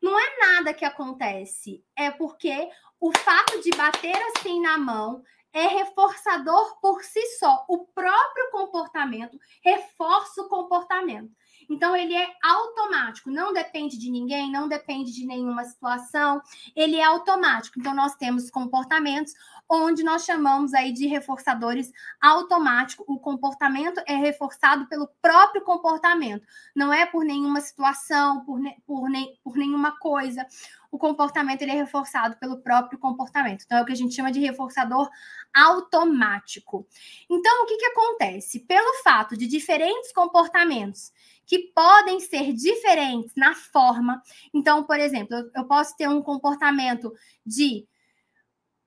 não é nada que acontece, é porque o fato de bater assim na mão é reforçador por si só. O próprio comportamento reforça o comportamento. Então, ele é automático, não depende de ninguém, não depende de nenhuma situação, ele é automático. Então, nós temos comportamentos onde nós chamamos aí de reforçadores automáticos. O comportamento é reforçado pelo próprio comportamento, não é por nenhuma situação, por, ne por, ne por nenhuma coisa. O comportamento ele é reforçado pelo próprio comportamento. Então, é o que a gente chama de reforçador automático. Então, o que, que acontece? Pelo fato de diferentes comportamentos que podem ser diferentes na forma. Então, por exemplo, eu posso ter um comportamento de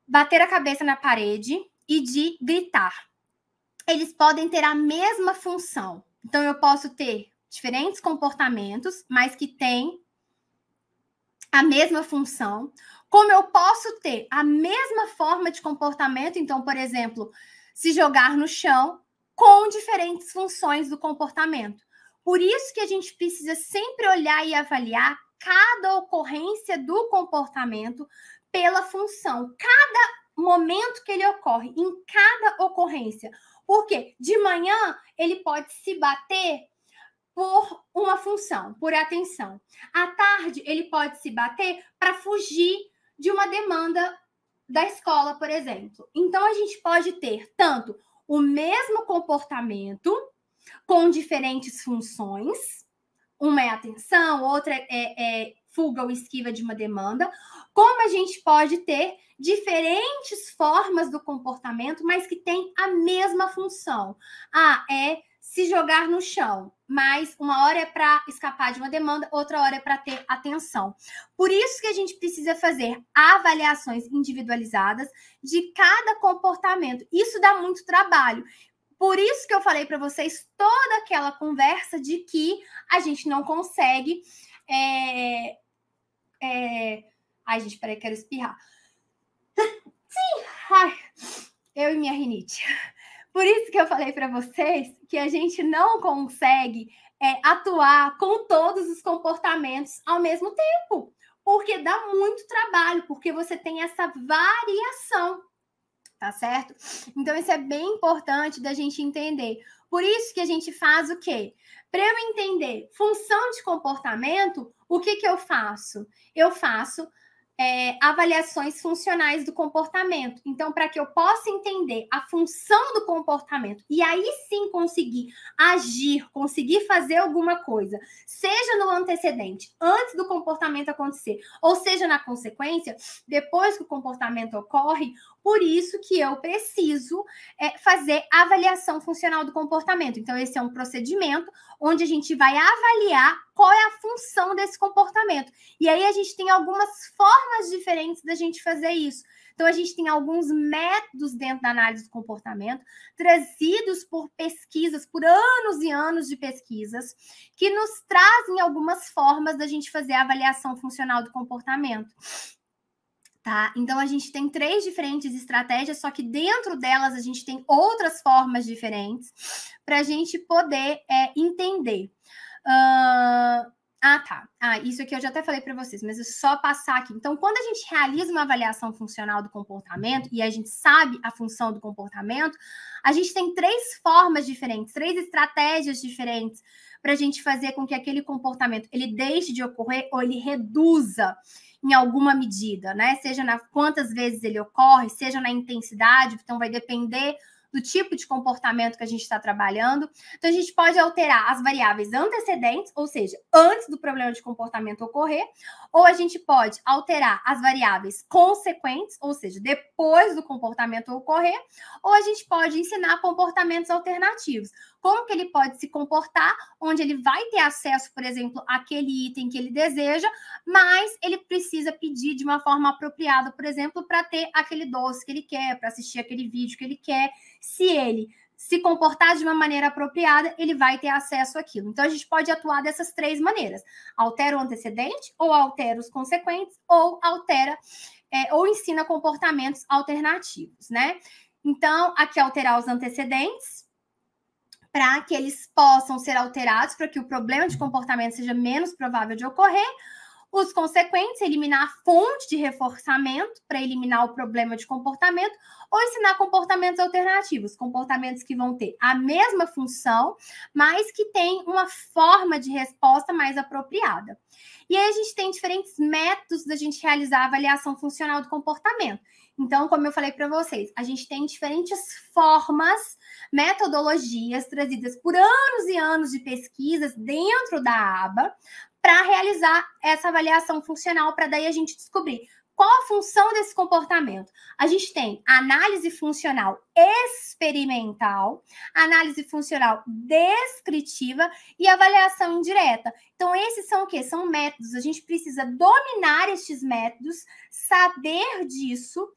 bater a cabeça na parede e de gritar. Eles podem ter a mesma função. Então, eu posso ter diferentes comportamentos, mas que têm a mesma função. Como eu posso ter a mesma forma de comportamento, então, por exemplo, se jogar no chão, com diferentes funções do comportamento. Por isso que a gente precisa sempre olhar e avaliar cada ocorrência do comportamento pela função, cada momento que ele ocorre, em cada ocorrência. Porque de manhã ele pode se bater por uma função, por atenção. À tarde ele pode se bater para fugir de uma demanda da escola, por exemplo. Então a gente pode ter tanto o mesmo comportamento com diferentes funções. Uma é atenção, outra é, é fuga ou esquiva de uma demanda. Como a gente pode ter diferentes formas do comportamento, mas que tem a mesma função. Ah, é se jogar no chão, mas uma hora é para escapar de uma demanda, outra hora é para ter atenção. Por isso que a gente precisa fazer avaliações individualizadas de cada comportamento. Isso dá muito trabalho. Por isso que eu falei para vocês toda aquela conversa de que a gente não consegue. É, é... Ai, gente, peraí, quero espirrar. [laughs] Sim, ai, eu e minha rinite. Por isso que eu falei para vocês que a gente não consegue é, atuar com todos os comportamentos ao mesmo tempo, porque dá muito trabalho, porque você tem essa variação tá certo? Então, isso é bem importante da gente entender. Por isso que a gente faz o quê? Para eu entender função de comportamento, o que, que eu faço? Eu faço é, avaliações funcionais do comportamento. Então, para que eu possa entender a função do comportamento e aí sim conseguir agir, conseguir fazer alguma coisa, seja no antecedente, antes do comportamento acontecer, ou seja na consequência, depois que o comportamento ocorre, por isso que eu preciso é, fazer avaliação funcional do comportamento. Então, esse é um procedimento onde a gente vai avaliar qual é a função desse comportamento. E aí a gente tem algumas formas diferentes da gente fazer isso. Então, a gente tem alguns métodos dentro da análise do comportamento, trazidos por pesquisas, por anos e anos de pesquisas, que nos trazem algumas formas da gente fazer a avaliação funcional do comportamento. Tá? Então a gente tem três diferentes estratégias, só que dentro delas a gente tem outras formas diferentes para a gente poder é, entender. Uh... Ah, tá. Ah, isso aqui eu já até falei para vocês, mas é só passar aqui. Então, quando a gente realiza uma avaliação funcional do comportamento e a gente sabe a função do comportamento, a gente tem três formas diferentes, três estratégias diferentes para a gente fazer com que aquele comportamento ele deixe de ocorrer ou ele reduza em alguma medida, né? Seja na quantas vezes ele ocorre, seja na intensidade, então vai depender do tipo de comportamento que a gente está trabalhando. Então, a gente pode alterar as variáveis antecedentes, ou seja, antes do problema de comportamento ocorrer, ou a gente pode alterar as variáveis consequentes, ou seja, depois do comportamento ocorrer, ou a gente pode ensinar comportamentos alternativos. Como que ele pode se comportar, onde ele vai ter acesso, por exemplo, àquele item que ele deseja, mas ele precisa pedir de uma forma apropriada, por exemplo, para ter aquele doce que ele quer, para assistir aquele vídeo que ele quer. Se ele se comportar de uma maneira apropriada, ele vai ter acesso àquilo. Então, a gente pode atuar dessas três maneiras: altera o antecedente, ou altera os consequentes, ou altera, é, ou ensina comportamentos alternativos, né? Então, aqui alterar os antecedentes, para que eles possam ser alterados, para que o problema de comportamento seja menos provável de ocorrer, os consequentes, eliminar a fonte de reforçamento para eliminar o problema de comportamento, ou ensinar comportamentos alternativos, comportamentos que vão ter a mesma função, mas que têm uma forma de resposta mais apropriada. E aí a gente tem diferentes métodos da gente realizar a avaliação funcional do comportamento. Então, como eu falei para vocês, a gente tem diferentes formas, metodologias trazidas por anos e anos de pesquisas dentro da aba para realizar essa avaliação funcional, para daí a gente descobrir qual a função desse comportamento? A gente tem análise funcional experimental, análise funcional descritiva e avaliação indireta. Então, esses são o quê? São métodos. A gente precisa dominar estes métodos, saber disso,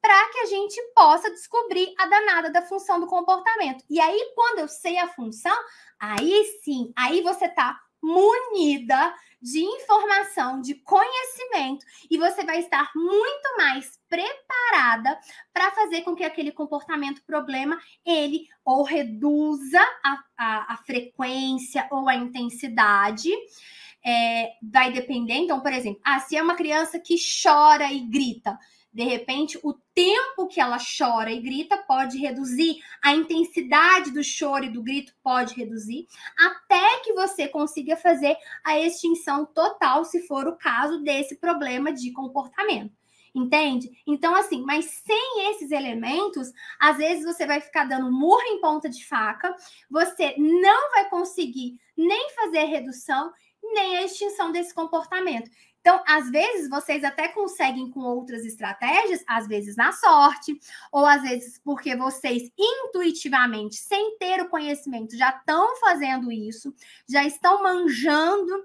para que a gente possa descobrir a danada da função do comportamento. E aí, quando eu sei a função, aí sim, aí você está munida de informação, de conhecimento, e você vai estar muito mais preparada para fazer com que aquele comportamento problema ele ou reduza a, a, a frequência ou a intensidade. É, vai depender, então, por exemplo, ah, se é uma criança que chora e grita, de repente, o tempo que ela chora e grita pode reduzir, a intensidade do choro e do grito pode reduzir, até que você consiga fazer a extinção total, se for o caso desse problema de comportamento. Entende? Então, assim, mas sem esses elementos, às vezes você vai ficar dando murro em ponta de faca, você não vai conseguir nem fazer redução, nem a extinção desse comportamento. Então, às vezes, vocês até conseguem com outras estratégias, às vezes na sorte, ou às vezes porque vocês intuitivamente, sem ter o conhecimento, já estão fazendo isso, já estão manjando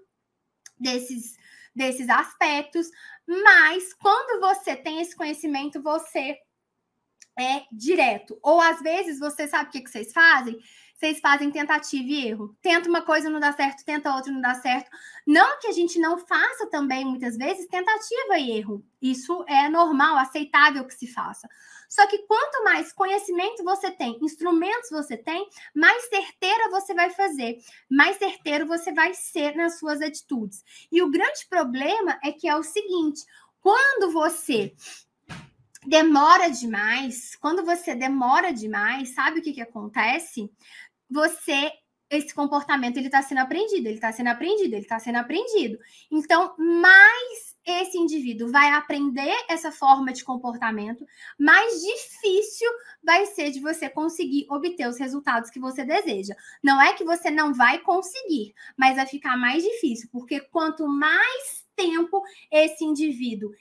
desses, desses aspectos, mas quando você tem esse conhecimento, você é direto. Ou às vezes, você sabe o que, que vocês fazem? Vocês fazem tentativa e erro. Tenta uma coisa, não dá certo, tenta outra, não dá certo. Não que a gente não faça também, muitas vezes, tentativa e erro. Isso é normal, aceitável que se faça. Só que quanto mais conhecimento você tem, instrumentos você tem, mais certeira você vai fazer, mais certeiro você vai ser nas suas atitudes. E o grande problema é que é o seguinte: quando você demora demais, quando você demora demais, sabe o que, que acontece? Você esse comportamento ele está sendo aprendido, ele está sendo aprendido, ele está sendo aprendido. Então, mais esse indivíduo vai aprender essa forma de comportamento, mais difícil vai ser de você conseguir obter os resultados que você deseja. Não é que você não vai conseguir, mas vai ficar mais difícil, porque quanto mais tempo esse indivíduo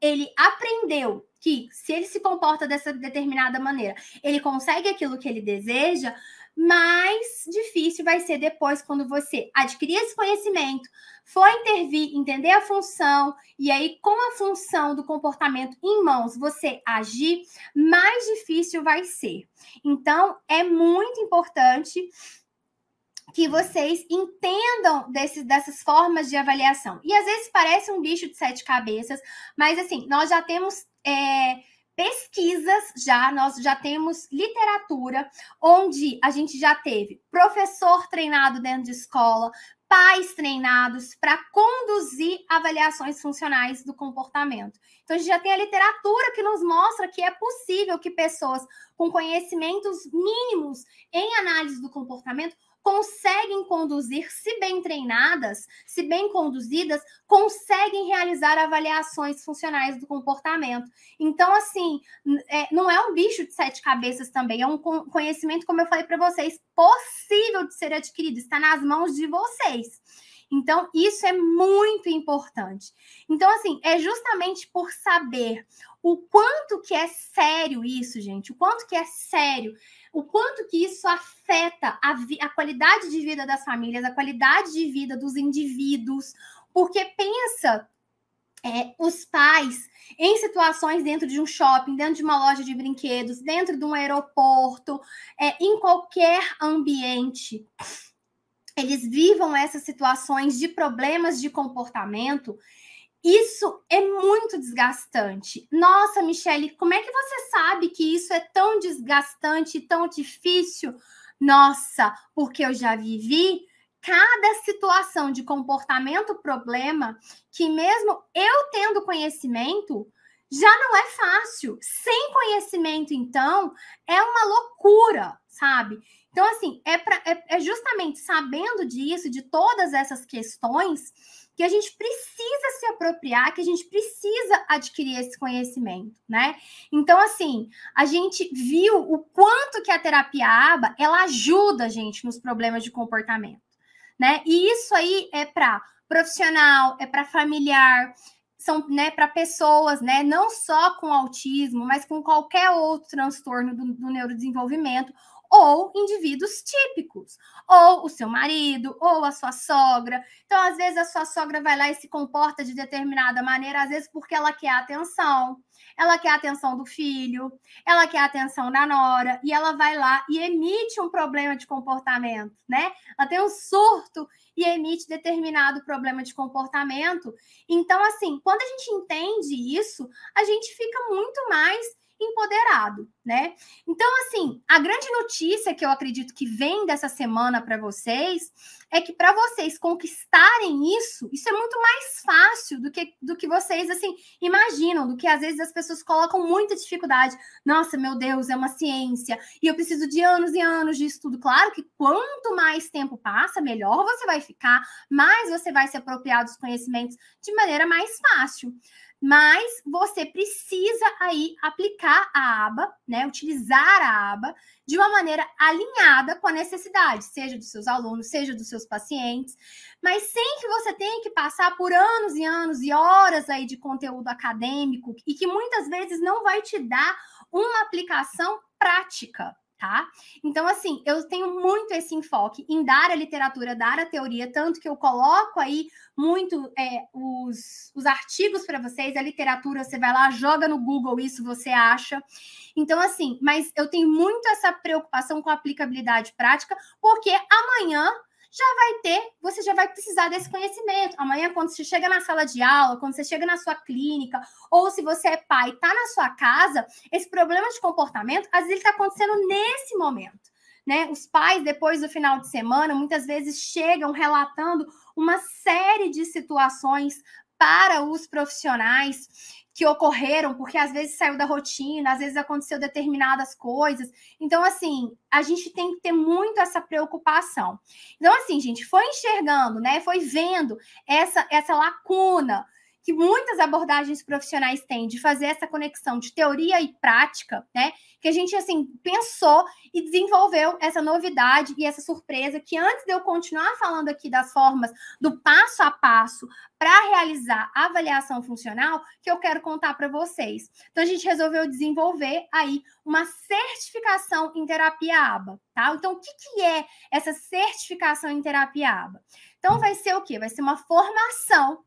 ele aprendeu que se ele se comporta dessa determinada maneira, ele consegue aquilo que ele deseja, mais difícil vai ser depois quando você adquirir esse conhecimento, for intervir, entender a função, e aí com a função do comportamento em mãos você agir, mais difícil vai ser. Então, é muito importante que vocês entendam desse, dessas formas de avaliação. E às vezes parece um bicho de sete cabeças, mas assim, nós já temos. É, pesquisas já, nós já temos literatura onde a gente já teve professor treinado dentro de escola, pais treinados para conduzir avaliações funcionais do comportamento. Então, a gente já tem a literatura que nos mostra que é possível que pessoas com conhecimentos mínimos em análise do comportamento conseguem conduzir, se bem treinadas, se bem conduzidas, conseguem realizar avaliações funcionais do comportamento. Então, assim, é, não é um bicho de sete cabeças também, é um conhecimento, como eu falei para vocês, possível de ser adquirido, está nas mãos de vocês. Então, isso é muito importante. Então, assim, é justamente por saber o quanto que é sério isso, gente, o quanto que é sério o quanto que isso afeta a, a qualidade de vida das famílias, a qualidade de vida dos indivíduos, porque pensa é, os pais em situações dentro de um shopping, dentro de uma loja de brinquedos, dentro de um aeroporto, é, em qualquer ambiente, eles vivam essas situações de problemas de comportamento isso é muito desgastante. Nossa, Michele, como é que você sabe que isso é tão desgastante, tão difícil? Nossa, porque eu já vivi cada situação de comportamento problema que mesmo eu tendo conhecimento, já não é fácil. Sem conhecimento, então, é uma loucura, sabe? Então, assim, é, pra, é, é justamente sabendo disso, de todas essas questões, que a gente precisa se apropriar, que a gente precisa adquirir esse conhecimento, né? Então, assim, a gente viu o quanto que a terapia ABA, ela ajuda a gente nos problemas de comportamento, né? E isso aí é para profissional, é para familiar, são né, para pessoas, né, não só com autismo, mas com qualquer outro transtorno do, do neurodesenvolvimento, ou indivíduos típicos, ou o seu marido, ou a sua sogra. Então, às vezes, a sua sogra vai lá e se comporta de determinada maneira, às vezes porque ela quer atenção, ela quer atenção do filho, ela quer atenção da nora, e ela vai lá e emite um problema de comportamento, né? Ela tem um surto e emite determinado problema de comportamento. Então, assim, quando a gente entende isso, a gente fica muito mais empoderado, né? Então, assim, a grande notícia que eu acredito que vem dessa semana para vocês é que para vocês conquistarem isso, isso é muito mais fácil do que, do que vocês, assim, imaginam, do que às vezes as pessoas colocam muita dificuldade. Nossa, meu Deus, é uma ciência e eu preciso de anos e anos de estudo. Claro que quanto mais tempo passa, melhor você vai ficar, mais você vai se apropriar dos conhecimentos de maneira mais fácil mas você precisa aí aplicar a aba, né, utilizar a aba de uma maneira alinhada com a necessidade, seja dos seus alunos, seja dos seus pacientes, mas sem que você tenha que passar por anos e anos e horas aí de conteúdo acadêmico e que muitas vezes não vai te dar uma aplicação prática, tá? Então, assim, eu tenho muito esse enfoque em dar a literatura, dar a teoria, tanto que eu coloco aí muito é, os, os artigos para vocês, a literatura, você vai lá, joga no Google isso, você acha. Então, assim, mas eu tenho muito essa preocupação com a aplicabilidade prática, porque amanhã já vai ter, você já vai precisar desse conhecimento. Amanhã, quando você chega na sala de aula, quando você chega na sua clínica, ou se você é pai, está na sua casa, esse problema de comportamento, às vezes está acontecendo nesse momento. Né? Os pais, depois do final de semana, muitas vezes chegam relatando uma série de situações para os profissionais que ocorreram, porque às vezes saiu da rotina, às vezes aconteceu determinadas coisas. Então, assim, a gente tem que ter muito essa preocupação. Então, assim, gente, foi enxergando, né? Foi vendo essa, essa lacuna que muitas abordagens profissionais têm de fazer essa conexão de teoria e prática, né? Que a gente assim pensou e desenvolveu essa novidade e essa surpresa que antes de eu continuar falando aqui das formas do passo a passo para realizar a avaliação funcional, que eu quero contar para vocês. Então a gente resolveu desenvolver aí uma certificação em terapia ABA, tá? Então o que, que é essa certificação em terapia ABA? Então vai ser o quê? Vai ser uma formação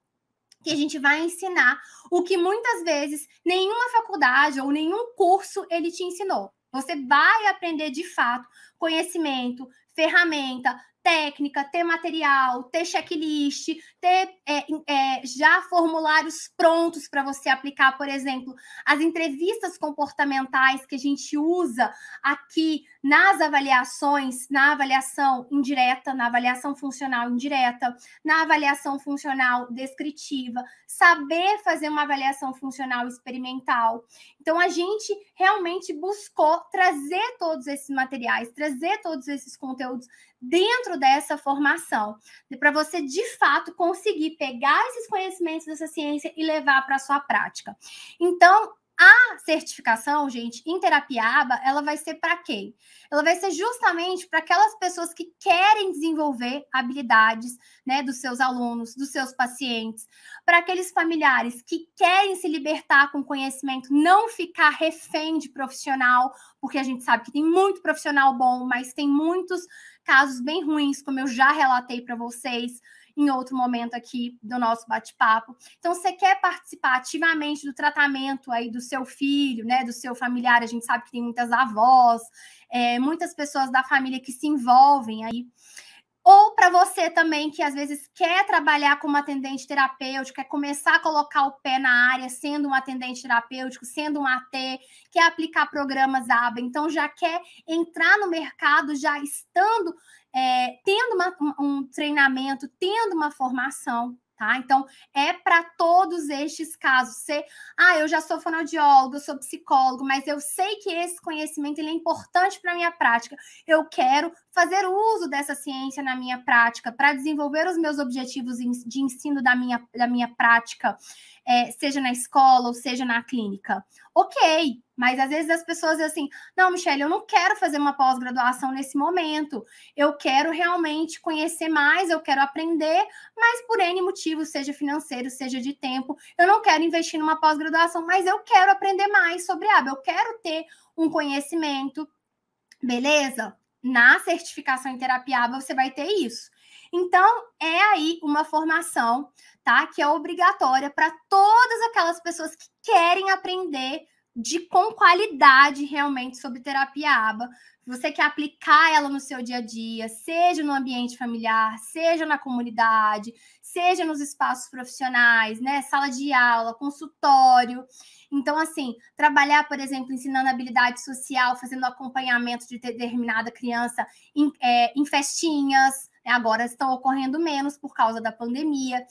que a gente vai ensinar o que muitas vezes nenhuma faculdade ou nenhum curso ele te ensinou. Você vai aprender de fato conhecimento, ferramenta, técnica, ter material, ter checklist, ter é, é, já formulários prontos para você aplicar, por exemplo, as entrevistas comportamentais que a gente usa aqui nas avaliações, na avaliação indireta, na avaliação funcional indireta, na avaliação funcional descritiva, saber fazer uma avaliação funcional experimental. Então, a gente realmente buscou trazer todos esses materiais, trazer todos esses conteúdos dentro dessa formação, para você de fato conseguir pegar esses conhecimentos dessa ciência e levar para a sua prática. Então, a certificação, gente, em terapia ABA, ela vai ser para quem? Ela vai ser justamente para aquelas pessoas que querem desenvolver habilidades, né, dos seus alunos, dos seus pacientes, para aqueles familiares que querem se libertar com conhecimento, não ficar refém de profissional, porque a gente sabe que tem muito profissional bom, mas tem muitos casos bem ruins, como eu já relatei para vocês em outro momento aqui do nosso bate-papo. Então, você quer participar ativamente do tratamento aí do seu filho, né, do seu familiar? A gente sabe que tem muitas avós, é, muitas pessoas da família que se envolvem aí. Ou para você também que às vezes quer trabalhar como atendente terapêutico, quer começar a colocar o pé na área, sendo um atendente terapêutico, sendo um AT, quer aplicar programas ABA, então já quer entrar no mercado já estando é, tendo uma, um treinamento, tendo uma formação, tá? Então, é para todos estes casos. Você, ah, eu já sou fonoaudiólogo, eu sou psicólogo, mas eu sei que esse conhecimento ele é importante para a minha prática. Eu quero fazer uso dessa ciência na minha prática para desenvolver os meus objetivos de ensino da minha, da minha prática, é, seja na escola ou seja na clínica. Ok, mas às vezes as pessoas assim: não, Michelle, eu não quero fazer uma pós-graduação nesse momento. Eu quero realmente conhecer mais, eu quero aprender, mas por N motivos, seja financeiro, seja de tempo, eu não quero investir numa pós-graduação, mas eu quero aprender mais sobre a eu quero ter um conhecimento. Beleza? Na certificação em terapia ABA, você vai ter isso. Então, é aí uma formação, tá? Que é obrigatória para todas aquelas pessoas que querem aprender de com qualidade realmente sobre terapia ABA. Você quer aplicar ela no seu dia a dia, seja no ambiente familiar, seja na comunidade, seja nos espaços profissionais, né? Sala de aula, consultório. Então, assim, trabalhar, por exemplo, ensinando habilidade social, fazendo acompanhamento de determinada criança em, é, em festinhas? Agora estão ocorrendo menos por causa da pandemia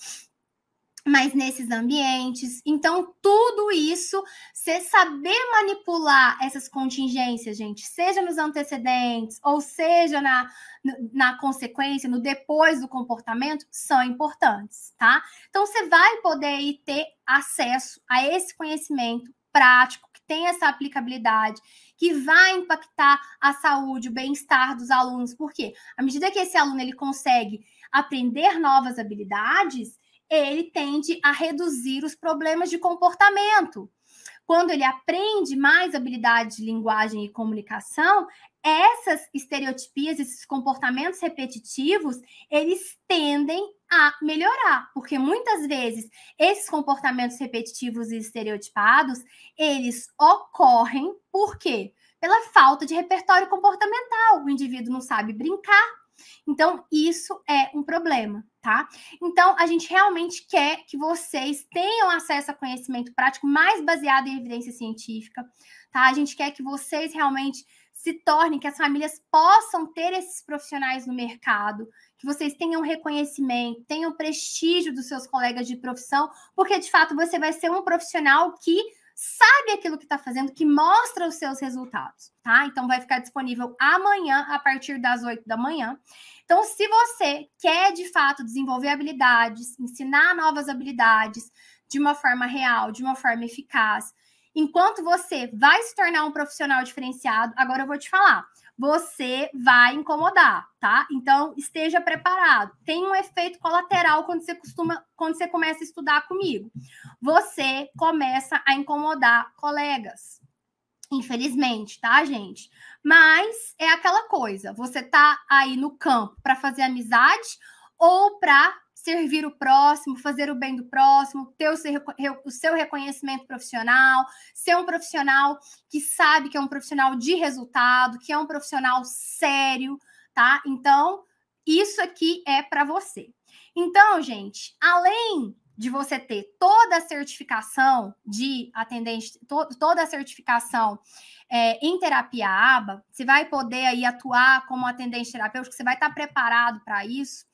mas nesses ambientes. Então, tudo isso, você saber manipular essas contingências, gente, seja nos antecedentes ou seja na, na consequência, no depois do comportamento, são importantes, tá? Então, você vai poder ter acesso a esse conhecimento prático, tem essa aplicabilidade, que vai impactar a saúde, o bem-estar dos alunos, porque à medida que esse aluno ele consegue aprender novas habilidades, ele tende a reduzir os problemas de comportamento. Quando ele aprende mais habilidades de linguagem e comunicação, essas estereotipias, esses comportamentos repetitivos, eles tendem a melhorar, porque muitas vezes esses comportamentos repetitivos e estereotipados, eles ocorrem por quê? Pela falta de repertório comportamental. O indivíduo não sabe brincar, então, isso é um problema, tá? Então, a gente realmente quer que vocês tenham acesso a conhecimento prático mais baseado em evidência científica, tá? A gente quer que vocês realmente se tornem, que as famílias possam ter esses profissionais no mercado, que vocês tenham reconhecimento, tenham prestígio dos seus colegas de profissão, porque de fato você vai ser um profissional que sabe aquilo que está fazendo, que mostra os seus resultados, tá? Então vai ficar disponível amanhã, a partir das 8 da manhã. Então, se você quer de fato desenvolver habilidades, ensinar novas habilidades de uma forma real, de uma forma eficaz, enquanto você vai se tornar um profissional diferenciado, agora eu vou te falar você vai incomodar, tá? Então, esteja preparado. Tem um efeito colateral quando você costuma, quando você começa a estudar comigo. Você começa a incomodar colegas. Infelizmente, tá, gente? Mas é aquela coisa, você tá aí no campo para fazer amizade ou para servir o próximo, fazer o bem do próximo, ter o seu, o seu reconhecimento profissional, ser um profissional que sabe que é um profissional de resultado, que é um profissional sério, tá? Então, isso aqui é para você. Então, gente, além de você ter toda a certificação de atendente, to, toda a certificação é, em terapia ABA, você vai poder aí atuar como atendente terapêutico, você vai estar preparado para isso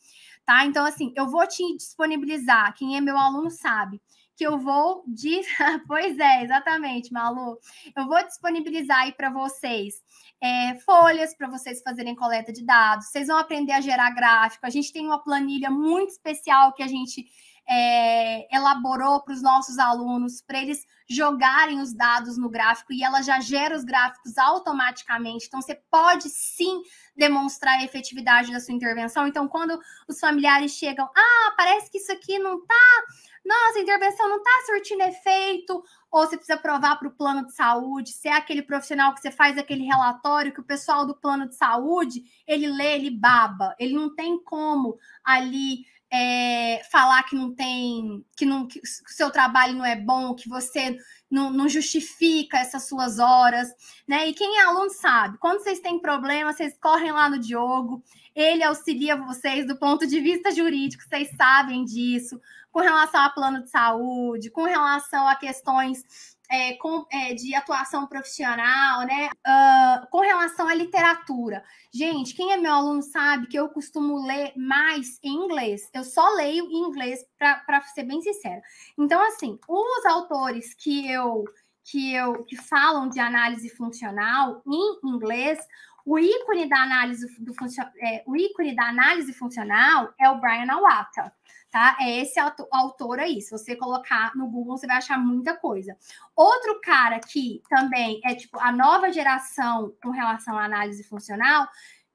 tá? Então, assim, eu vou te disponibilizar, quem é meu aluno sabe, que eu vou de. [laughs] pois é, exatamente, Malu. Eu vou disponibilizar aí para vocês é, folhas para vocês fazerem coleta de dados. Vocês vão aprender a gerar gráfico. A gente tem uma planilha muito especial que a gente é, elaborou para os nossos alunos, para eles jogarem os dados no gráfico e ela já gera os gráficos automaticamente. Então, você pode sim demonstrar a efetividade da sua intervenção. Então, quando os familiares chegam, ah, parece que isso aqui não tá, nossa, a intervenção não tá surtindo efeito, ou você precisa provar para o plano de saúde, se é aquele profissional que você faz aquele relatório que o pessoal do plano de saúde, ele lê, ele baba, ele não tem como ali é, falar que não tem, que, não, que o seu trabalho não é bom, que você não, não, justifica essas suas horas, né? E quem é aluno sabe, quando vocês têm problema, vocês correm lá no Diogo, ele auxilia vocês do ponto de vista jurídico, vocês sabem disso, com relação a plano de saúde, com relação a questões é, com, é, de atuação profissional, né? Uh, com relação à literatura. Gente, quem é meu aluno sabe que eu costumo ler mais em inglês. Eu só leio em inglês, para ser bem sincera. Então, assim, os autores que eu que eu que falam de análise funcional em inglês, o ícone da análise do é, o ícone da análise funcional é o Brian Awata tá? É esse autor aí. Se você colocar no Google, você vai achar muita coisa. Outro cara que também é tipo a nova geração com relação à análise funcional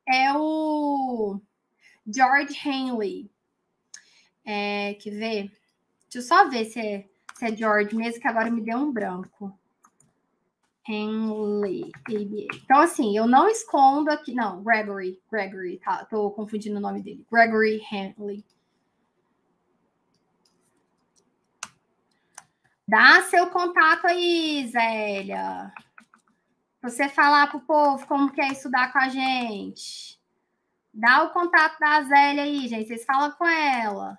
é o George Henley. É, que ver? Deixa eu só ver se é, se é George mesmo, que agora me deu um branco. Henley, Então, assim, eu não escondo aqui. Não, Gregory. Gregory, tá? Tô confundindo o nome dele. Gregory Henley. Dá seu contato aí, Zélia. Você falar pro povo como quer estudar com a gente. Dá o contato da Zélia aí, gente. Vocês falam com ela.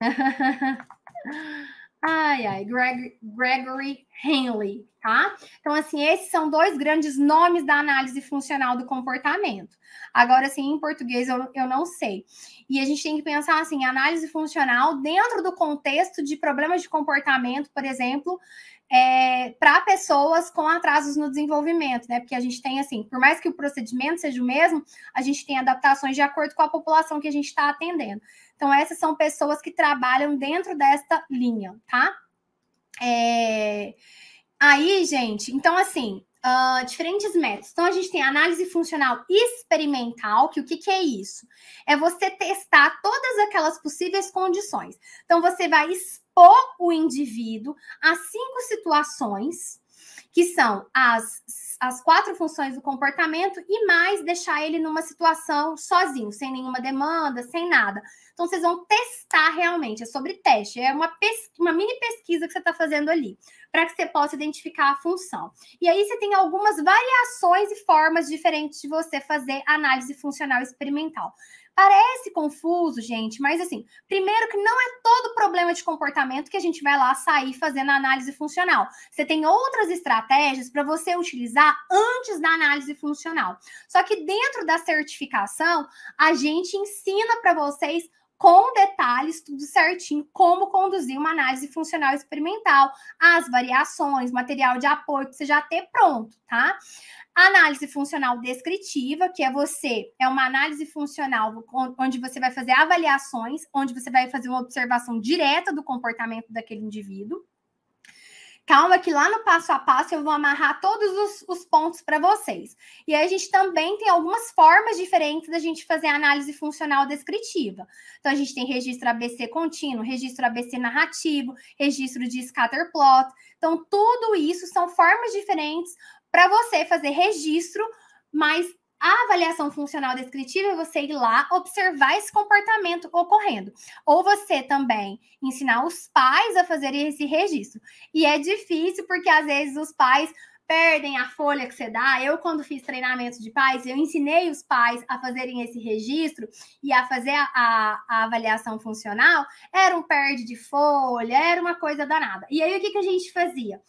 [laughs] ai, ai, Greg, Gregory Henley, tá? Então, assim, esses são dois grandes nomes da análise funcional do comportamento. Agora, assim, em português eu, eu não sei. E a gente tem que pensar, assim, análise funcional dentro do contexto de problemas de comportamento, por exemplo, é, para pessoas com atrasos no desenvolvimento, né? Porque a gente tem, assim, por mais que o procedimento seja o mesmo, a gente tem adaptações de acordo com a população que a gente está atendendo. Então, essas são pessoas que trabalham dentro desta linha, tá? É... Aí, gente, então assim, uh, diferentes métodos. Então, a gente tem análise funcional experimental, que o que, que é isso? É você testar todas aquelas possíveis condições. Então, você vai expor o indivíduo a cinco situações, que são as, as quatro funções do comportamento, e mais deixar ele numa situação sozinho, sem nenhuma demanda, sem nada. Então, vocês vão testar realmente, é sobre teste, é uma, uma mini pesquisa que você está fazendo ali, para que você possa identificar a função. E aí você tem algumas variações e formas diferentes de você fazer análise funcional experimental. Parece confuso, gente, mas assim, primeiro que não é todo problema de comportamento que a gente vai lá sair fazendo análise funcional. Você tem outras estratégias para você utilizar antes da análise funcional. Só que dentro da certificação, a gente ensina para vocês com detalhes, tudo certinho, como conduzir uma análise funcional experimental, as variações, material de apoio que você já ter pronto, tá? Análise funcional descritiva, que é você, é uma análise funcional onde você vai fazer avaliações, onde você vai fazer uma observação direta do comportamento daquele indivíduo. Calma, que lá no passo a passo eu vou amarrar todos os, os pontos para vocês. E aí a gente também tem algumas formas diferentes da gente fazer análise funcional descritiva. Então a gente tem registro ABC contínuo, registro ABC narrativo, registro de scatter plot. Então tudo isso são formas diferentes para você fazer registro, mas a avaliação funcional descritiva é você ir lá observar esse comportamento ocorrendo. Ou você também ensinar os pais a fazerem esse registro. E é difícil porque às vezes os pais perdem a folha que você dá. Eu, quando fiz treinamento de pais, eu ensinei os pais a fazerem esse registro e a fazer a, a, a avaliação funcional. Era um perde de folha, era uma coisa danada. E aí, o que, que a gente fazia?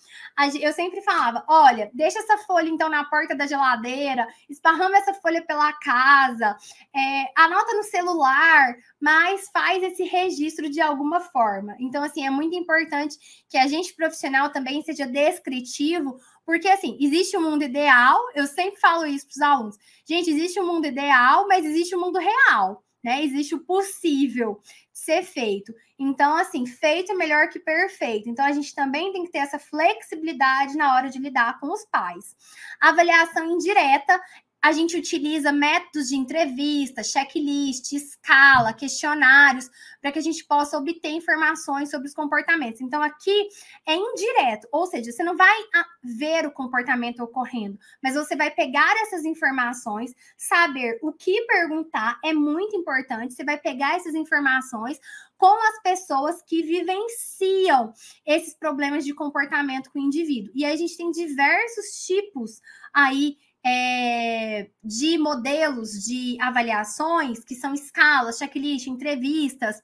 Eu sempre falava: olha, deixa essa folha então na porta da geladeira, esparrama essa folha pela casa, é, anota no celular, mas faz esse registro de alguma forma. Então, assim, é muito importante que a gente profissional também seja descritivo porque, assim, existe um mundo ideal, eu sempre falo isso para os alunos. Gente, existe um mundo ideal, mas existe o um mundo real, né? Existe o possível ser feito. Então, assim, feito é melhor que perfeito. Então, a gente também tem que ter essa flexibilidade na hora de lidar com os pais. A avaliação indireta a gente utiliza métodos de entrevista, checklist, escala, questionários, para que a gente possa obter informações sobre os comportamentos. Então, aqui é indireto, ou seja, você não vai ver o comportamento ocorrendo, mas você vai pegar essas informações, saber o que perguntar é muito importante. Você vai pegar essas informações com as pessoas que vivenciam esses problemas de comportamento com o indivíduo. E aí a gente tem diversos tipos aí é, de modelos de avaliações, que são escalas, checklist, entrevistas,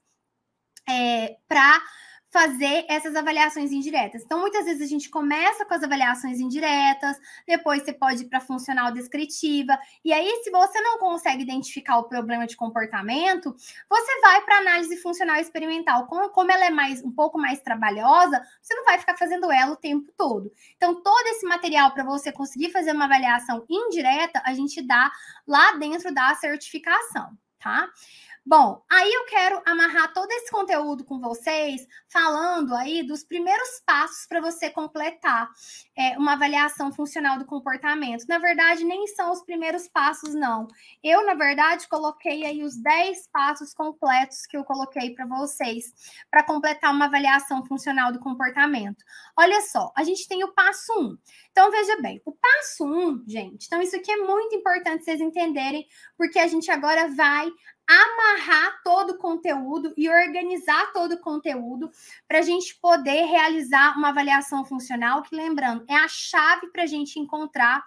é, para fazer essas avaliações indiretas. Então, muitas vezes a gente começa com as avaliações indiretas, depois você pode ir para funcional descritiva, e aí, se você não consegue identificar o problema de comportamento, você vai para análise funcional experimental. Como, como ela é mais um pouco mais trabalhosa, você não vai ficar fazendo ela o tempo todo. Então, todo esse material para você conseguir fazer uma avaliação indireta, a gente dá lá dentro da certificação, tá? Bom, aí eu quero amarrar todo esse conteúdo com vocês, falando aí dos primeiros passos para você completar é, uma avaliação funcional do comportamento. Na verdade, nem são os primeiros passos, não. Eu, na verdade, coloquei aí os 10 passos completos que eu coloquei para vocês, para completar uma avaliação funcional do comportamento. Olha só, a gente tem o passo 1. Então, veja bem, o passo 1, gente, então isso aqui é muito importante vocês entenderem, porque a gente agora vai amarrar todo o conteúdo e organizar todo o conteúdo para a gente poder realizar uma avaliação funcional, que lembrando, é a chave para a gente encontrar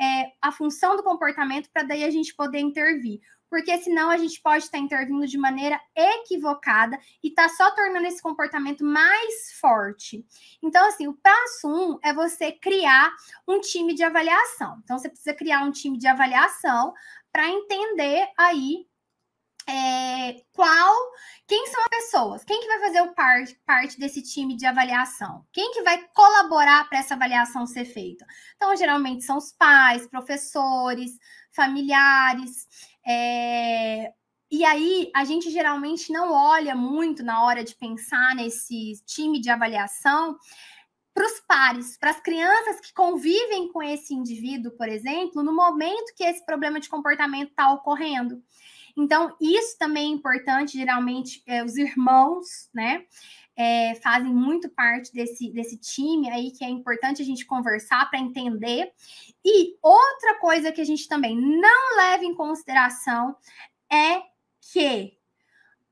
é, a função do comportamento para daí a gente poder intervir. Porque senão a gente pode estar intervindo de maneira equivocada e tá só tornando esse comportamento mais forte. Então, assim, o passo um é você criar um time de avaliação. Então, você precisa criar um time de avaliação para entender aí é, qual, quem são as pessoas? Quem que vai fazer o par, parte desse time de avaliação? Quem que vai colaborar para essa avaliação ser feita? Então, geralmente são os pais, professores, familiares. É, e aí, a gente geralmente não olha muito na hora de pensar nesse time de avaliação para os pares, para as crianças que convivem com esse indivíduo, por exemplo, no momento que esse problema de comportamento está ocorrendo. Então, isso também é importante, geralmente, é, os irmãos, né? É, fazem muito parte desse, desse time aí que é importante a gente conversar para entender. E outra coisa que a gente também não leva em consideração é que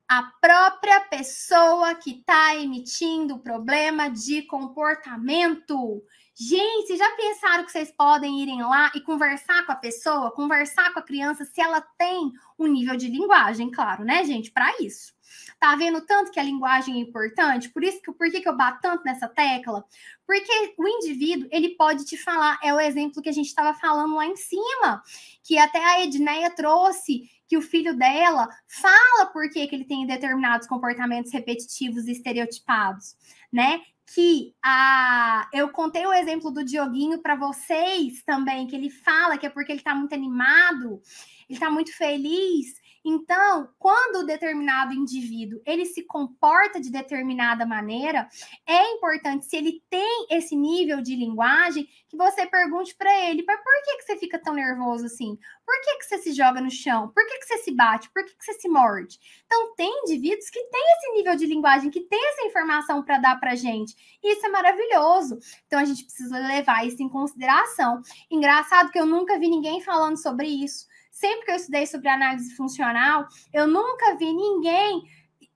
a própria pessoa que está emitindo problema de comportamento Gente, já pensaram que vocês podem irem lá e conversar com a pessoa, conversar com a criança, se ela tem um nível de linguagem, claro, né, gente? Para isso. Tá vendo tanto que a linguagem é importante? Por isso que por que, que eu bato tanto nessa tecla? Porque o indivíduo, ele pode te falar, é o exemplo que a gente estava falando lá em cima, que até a Edneia trouxe que o filho dela fala por que, que ele tem determinados comportamentos repetitivos e estereotipados, né? Que a eu contei o exemplo do Dioguinho para vocês também, que ele fala que é porque ele está muito animado, ele está muito feliz. Então, quando determinado indivíduo ele se comporta de determinada maneira, é importante, se ele tem esse nível de linguagem, que você pergunte para ele, mas por que, que você fica tão nervoso assim? Por que, que você se joga no chão? Por que, que você se bate? Por que, que você se morde? Então, tem indivíduos que têm esse nível de linguagem, que tem essa informação para dar para gente. Isso é maravilhoso. Então, a gente precisa levar isso em consideração. Engraçado que eu nunca vi ninguém falando sobre isso sempre que eu estudei sobre análise funcional, eu nunca vi ninguém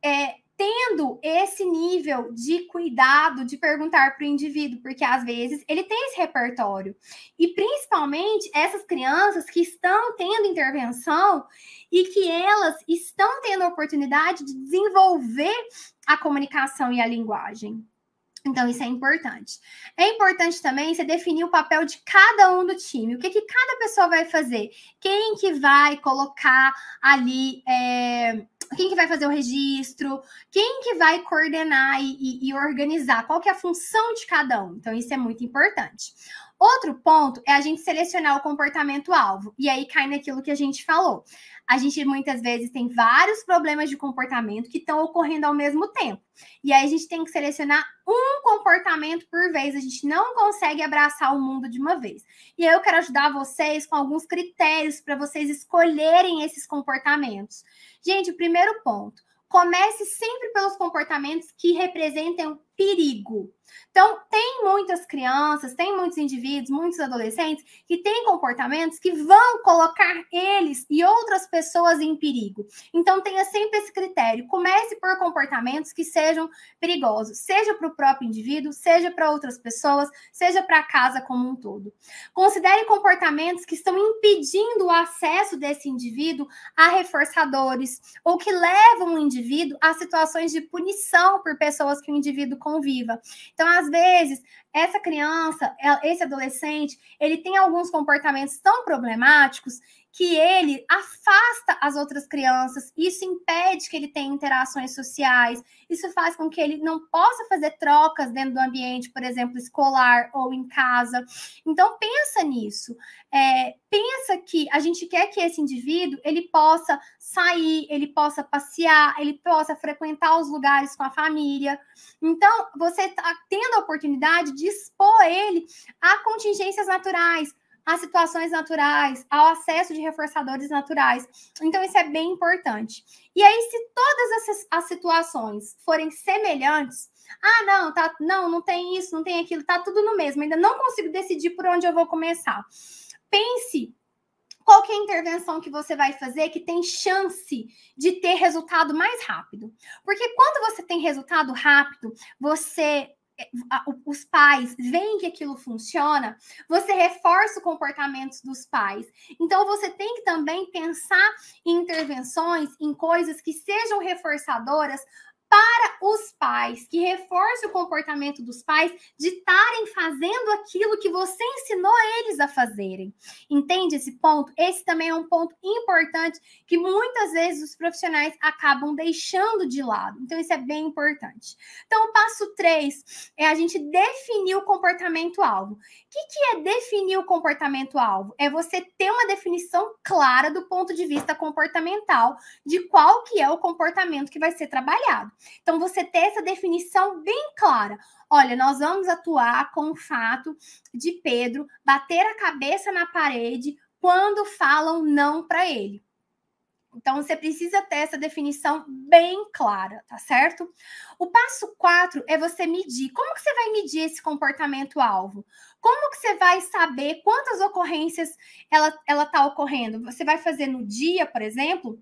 é, tendo esse nível de cuidado de perguntar para o indivíduo, porque às vezes ele tem esse repertório. E principalmente essas crianças que estão tendo intervenção e que elas estão tendo a oportunidade de desenvolver a comunicação e a linguagem. Então, isso é importante. É importante também você definir o papel de cada um do time. O que, que cada pessoa vai fazer? Quem que vai colocar ali... É, quem que vai fazer o registro? Quem que vai coordenar e, e, e organizar? Qual que é a função de cada um? Então, isso é muito importante. Outro ponto é a gente selecionar o comportamento-alvo. E aí cai naquilo que a gente falou. A gente muitas vezes tem vários problemas de comportamento que estão ocorrendo ao mesmo tempo. E aí a gente tem que selecionar um comportamento por vez. A gente não consegue abraçar o mundo de uma vez. E eu quero ajudar vocês com alguns critérios para vocês escolherem esses comportamentos. Gente, o primeiro ponto comece sempre pelos comportamentos que representam perigo. Então, tem muitas crianças, tem muitos indivíduos, muitos adolescentes que têm comportamentos que vão colocar eles e outras pessoas em perigo. Então, tenha sempre esse critério. Comece por comportamentos que sejam perigosos, seja para o próprio indivíduo, seja para outras pessoas, seja para a casa como um todo. Considere comportamentos que estão impedindo o acesso desse indivíduo a reforçadores ou que levam o indivíduo a situações de punição por pessoas que o indivíduo conviva. Então, às vezes, essa criança, esse adolescente, ele tem alguns comportamentos tão problemáticos que ele afasta as outras crianças, isso impede que ele tenha interações sociais, isso faz com que ele não possa fazer trocas dentro do ambiente, por exemplo, escolar ou em casa. Então pensa nisso. É, pensa que a gente quer que esse indivíduo ele possa sair, ele possa passear, ele possa frequentar os lugares com a família. Então você está tendo a oportunidade de expor ele a contingências naturais às situações naturais, ao acesso de reforçadores naturais. Então, isso é bem importante. E aí, se todas as, situações forem semelhantes, ah, não, tá, não, não tem isso, não tem aquilo, tá tudo no mesmo, ainda não consigo decidir por onde eu vou começar. Pense qual é a intervenção que você vai fazer que tem chance de ter resultado mais rápido. Porque quando você tem resultado rápido, você os pais veem que aquilo funciona, você reforça o comportamento dos pais. Então, você tem que também pensar em intervenções, em coisas que sejam reforçadoras para os pais, que reforce o comportamento dos pais de estarem fazendo aquilo que você ensinou eles a fazerem. Entende esse ponto? Esse também é um ponto importante que muitas vezes os profissionais acabam deixando de lado. Então, isso é bem importante. Então, o passo 3 é a gente definir o comportamento-alvo. O que, que é definir o comportamento-alvo? É você ter uma definição clara do ponto de vista comportamental de qual que é o comportamento que vai ser trabalhado. Então, você ter essa definição bem clara. Olha, nós vamos atuar com o fato de Pedro bater a cabeça na parede quando falam não para ele. Então, você precisa ter essa definição bem clara, tá certo? O passo 4 é você medir. Como que você vai medir esse comportamento-alvo? Como que você vai saber quantas ocorrências ela está ocorrendo? Você vai fazer no dia, por exemplo?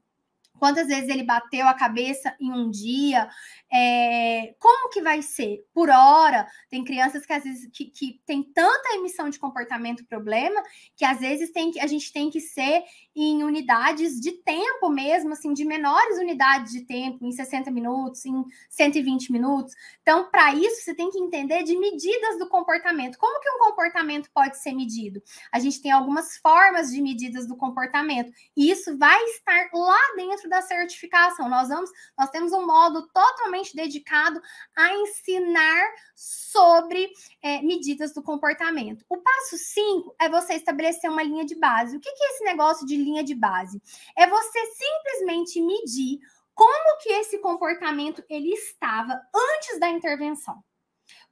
Quantas vezes ele bateu a cabeça em um dia? É, como que vai ser? Por hora, tem crianças que às vezes que, que tem tanta emissão de comportamento problema que às vezes tem que, a gente tem que ser em unidades de tempo mesmo, assim, de menores unidades de tempo, em 60 minutos, em 120 minutos. Então, para isso, você tem que entender de medidas do comportamento. Como que um comportamento pode ser medido? A gente tem algumas formas de medidas do comportamento, e isso vai estar lá dentro da certificação. Nós vamos, nós temos um modo totalmente dedicado a ensinar sobre é, medidas do comportamento. O passo 5 é você estabelecer uma linha de base. O que, que é esse negócio de linha de base? É você simplesmente medir como que esse comportamento ele estava antes da intervenção.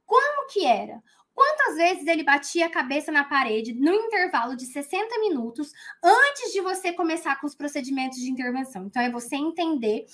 Como que era? Quantas vezes ele batia a cabeça na parede no intervalo de 60 minutos antes de você começar com os procedimentos de intervenção? Então, é você entender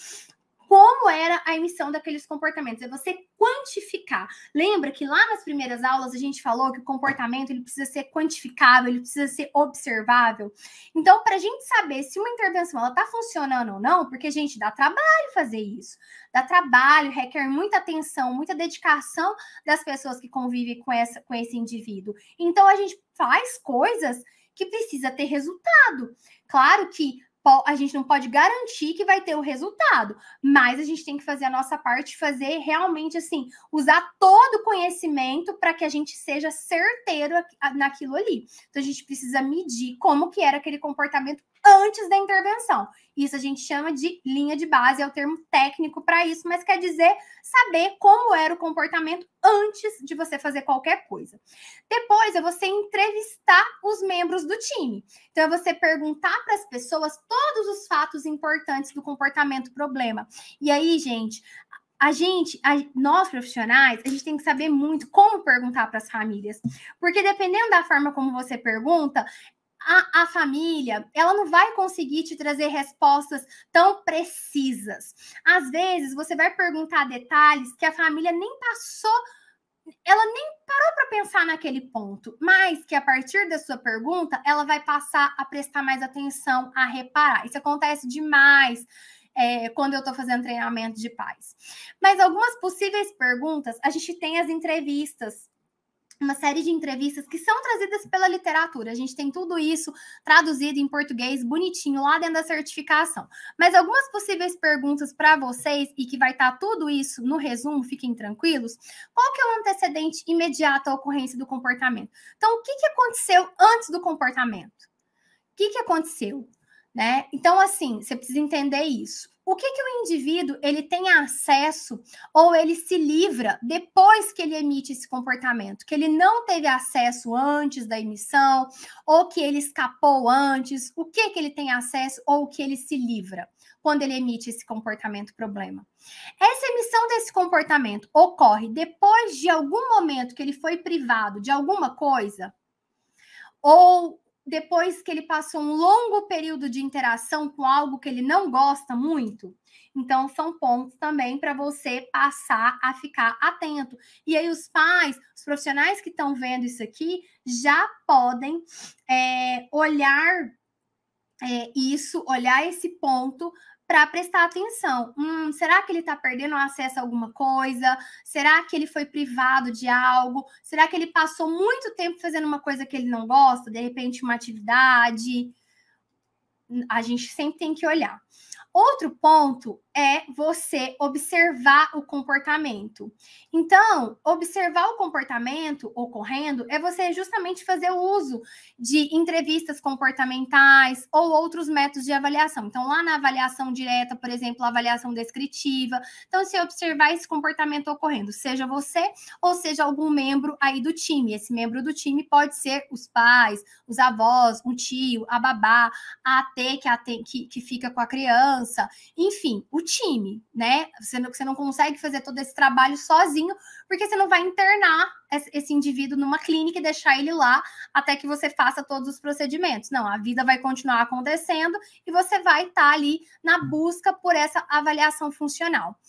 como era a emissão daqueles comportamentos, é você quantificar. Lembra que lá nas primeiras aulas a gente falou que o comportamento ele precisa ser quantificável, ele precisa ser observável. Então, para a gente saber se uma intervenção ela está funcionando ou não, porque a gente dá trabalho fazer isso, dá trabalho, requer muita atenção, muita dedicação das pessoas que convivem com essa com esse indivíduo. Então, a gente faz coisas que precisa ter resultado. Claro que a gente não pode garantir que vai ter o resultado, mas a gente tem que fazer a nossa parte, fazer realmente assim, usar todo o conhecimento para que a gente seja certeiro naquilo ali. Então a gente precisa medir como que era aquele comportamento antes da intervenção. Isso a gente chama de linha de base, é o termo técnico para isso, mas quer dizer saber como era o comportamento antes de você fazer qualquer coisa. Depois é você entrevistar os membros do time. Então é você perguntar para as pessoas todos os fatos importantes do comportamento problema. E aí, gente, a gente, a, nós profissionais, a gente tem que saber muito como perguntar para as famílias, porque dependendo da forma como você pergunta, a, a, família, ela não vai conseguir te trazer respostas tão precisas. Às vezes, você vai perguntar detalhes que a família nem passou, ela nem parou para pensar naquele ponto, mas que a partir da sua pergunta, ela vai passar a prestar mais atenção, a reparar. Isso acontece demais. É, quando eu estou fazendo treinamento de pais. Mas algumas possíveis perguntas, a gente tem as entrevistas uma série de entrevistas que são trazidas pela literatura. A gente tem tudo isso traduzido em português, bonitinho, lá dentro da certificação. Mas algumas possíveis perguntas para vocês, e que vai estar tá tudo isso no resumo, fiquem tranquilos. Qual que é o antecedente imediato à ocorrência do comportamento? Então, o que, que aconteceu antes do comportamento? O que, que aconteceu? Né? Então, assim, você precisa entender isso o que, que o indivíduo ele tem acesso ou ele se livra depois que ele emite esse comportamento, que ele não teve acesso antes da emissão, ou que ele escapou antes, o que, que ele tem acesso ou o que ele se livra quando ele emite esse comportamento problema. Essa emissão desse comportamento ocorre depois de algum momento que ele foi privado de alguma coisa, ou depois que ele passou um longo período de interação com algo que ele não gosta muito? Então, são pontos também para você passar a ficar atento. E aí, os pais, os profissionais que estão vendo isso aqui, já podem é, olhar é, isso, olhar esse ponto para prestar atenção. Hum, será que ele está perdendo acesso a alguma coisa? Será que ele foi privado de algo? Será que ele passou muito tempo fazendo uma coisa que ele não gosta? De repente, uma atividade? A gente sempre tem que olhar. Outro ponto é você observar o comportamento. Então, observar o comportamento ocorrendo é você justamente fazer o uso de entrevistas comportamentais ou outros métodos de avaliação. Então, lá na avaliação direta, por exemplo, a avaliação descritiva. Então, se observar esse comportamento ocorrendo, seja você ou seja algum membro aí do time. Esse membro do time pode ser os pais, os avós, um tio, a babá, a AT que, AT, que, que fica com a criança, enfim, o time, né? Você não, você não consegue fazer todo esse trabalho sozinho, porque você não vai internar esse indivíduo numa clínica e deixar ele lá até que você faça todos os procedimentos. Não, a vida vai continuar acontecendo e você vai estar tá ali na busca por essa avaliação funcional.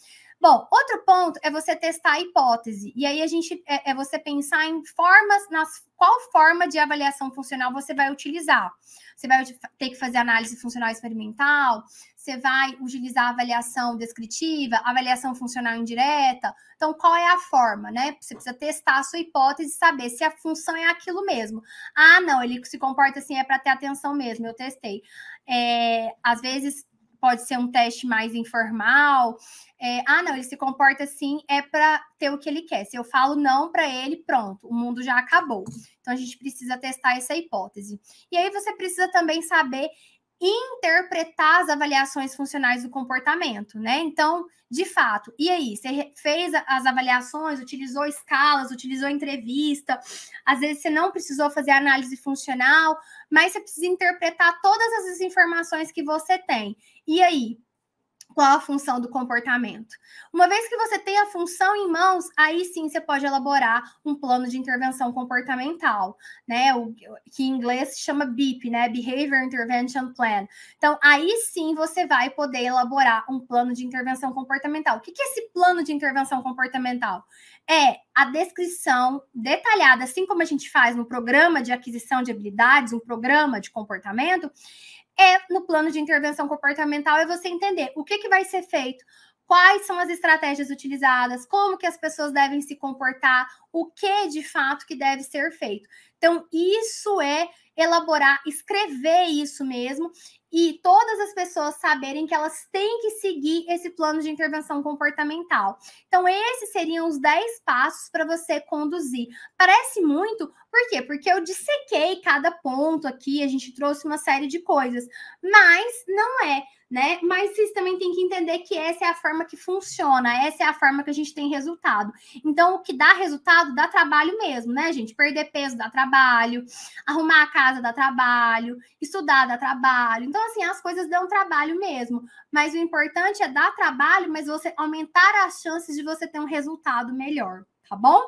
Bom, outro ponto é você testar a hipótese. E aí a gente é, é você pensar em formas, nas qual forma de avaliação funcional você vai utilizar. Você vai ter que fazer análise funcional experimental, você vai utilizar avaliação descritiva, avaliação funcional indireta. Então, qual é a forma, né? Você precisa testar a sua hipótese e saber se a função é aquilo mesmo. Ah, não, ele se comporta assim, é para ter atenção mesmo, eu testei. É, às vezes pode ser um teste mais informal. É, ah, não, ele se comporta assim, é para ter o que ele quer. Se eu falo não para ele, pronto, o mundo já acabou. Então a gente precisa testar essa hipótese. E aí você precisa também saber interpretar as avaliações funcionais do comportamento, né? Então, de fato, e aí? Você fez as avaliações, utilizou escalas, utilizou entrevista, às vezes você não precisou fazer análise funcional, mas você precisa interpretar todas as informações que você tem. E aí? qual a função do comportamento. Uma vez que você tem a função em mãos, aí sim você pode elaborar um plano de intervenção comportamental, né? O que em inglês se chama BIP, né? Behavior Intervention Plan. Então, aí sim você vai poder elaborar um plano de intervenção comportamental. O que é esse plano de intervenção comportamental? É a descrição detalhada, assim como a gente faz no programa de aquisição de habilidades, um programa de comportamento, é no plano de intervenção comportamental é você entender o que, que vai ser feito, quais são as estratégias utilizadas, como que as pessoas devem se comportar, o que de fato que deve ser feito. Então, isso é elaborar, escrever isso mesmo e todas as pessoas saberem que elas têm que seguir esse plano de intervenção comportamental. Então, esses seriam os 10 passos para você conduzir. Parece muito, por quê? Porque eu dissequei cada ponto aqui, a gente trouxe uma série de coisas, mas não é né? Mas vocês também têm que entender que essa é a forma que funciona, essa é a forma que a gente tem resultado. Então, o que dá resultado dá trabalho mesmo, né, gente? Perder peso dá trabalho, arrumar a casa dá trabalho, estudar dá trabalho. Então, assim, as coisas dão trabalho mesmo. Mas o importante é dar trabalho, mas você aumentar as chances de você ter um resultado melhor, tá bom?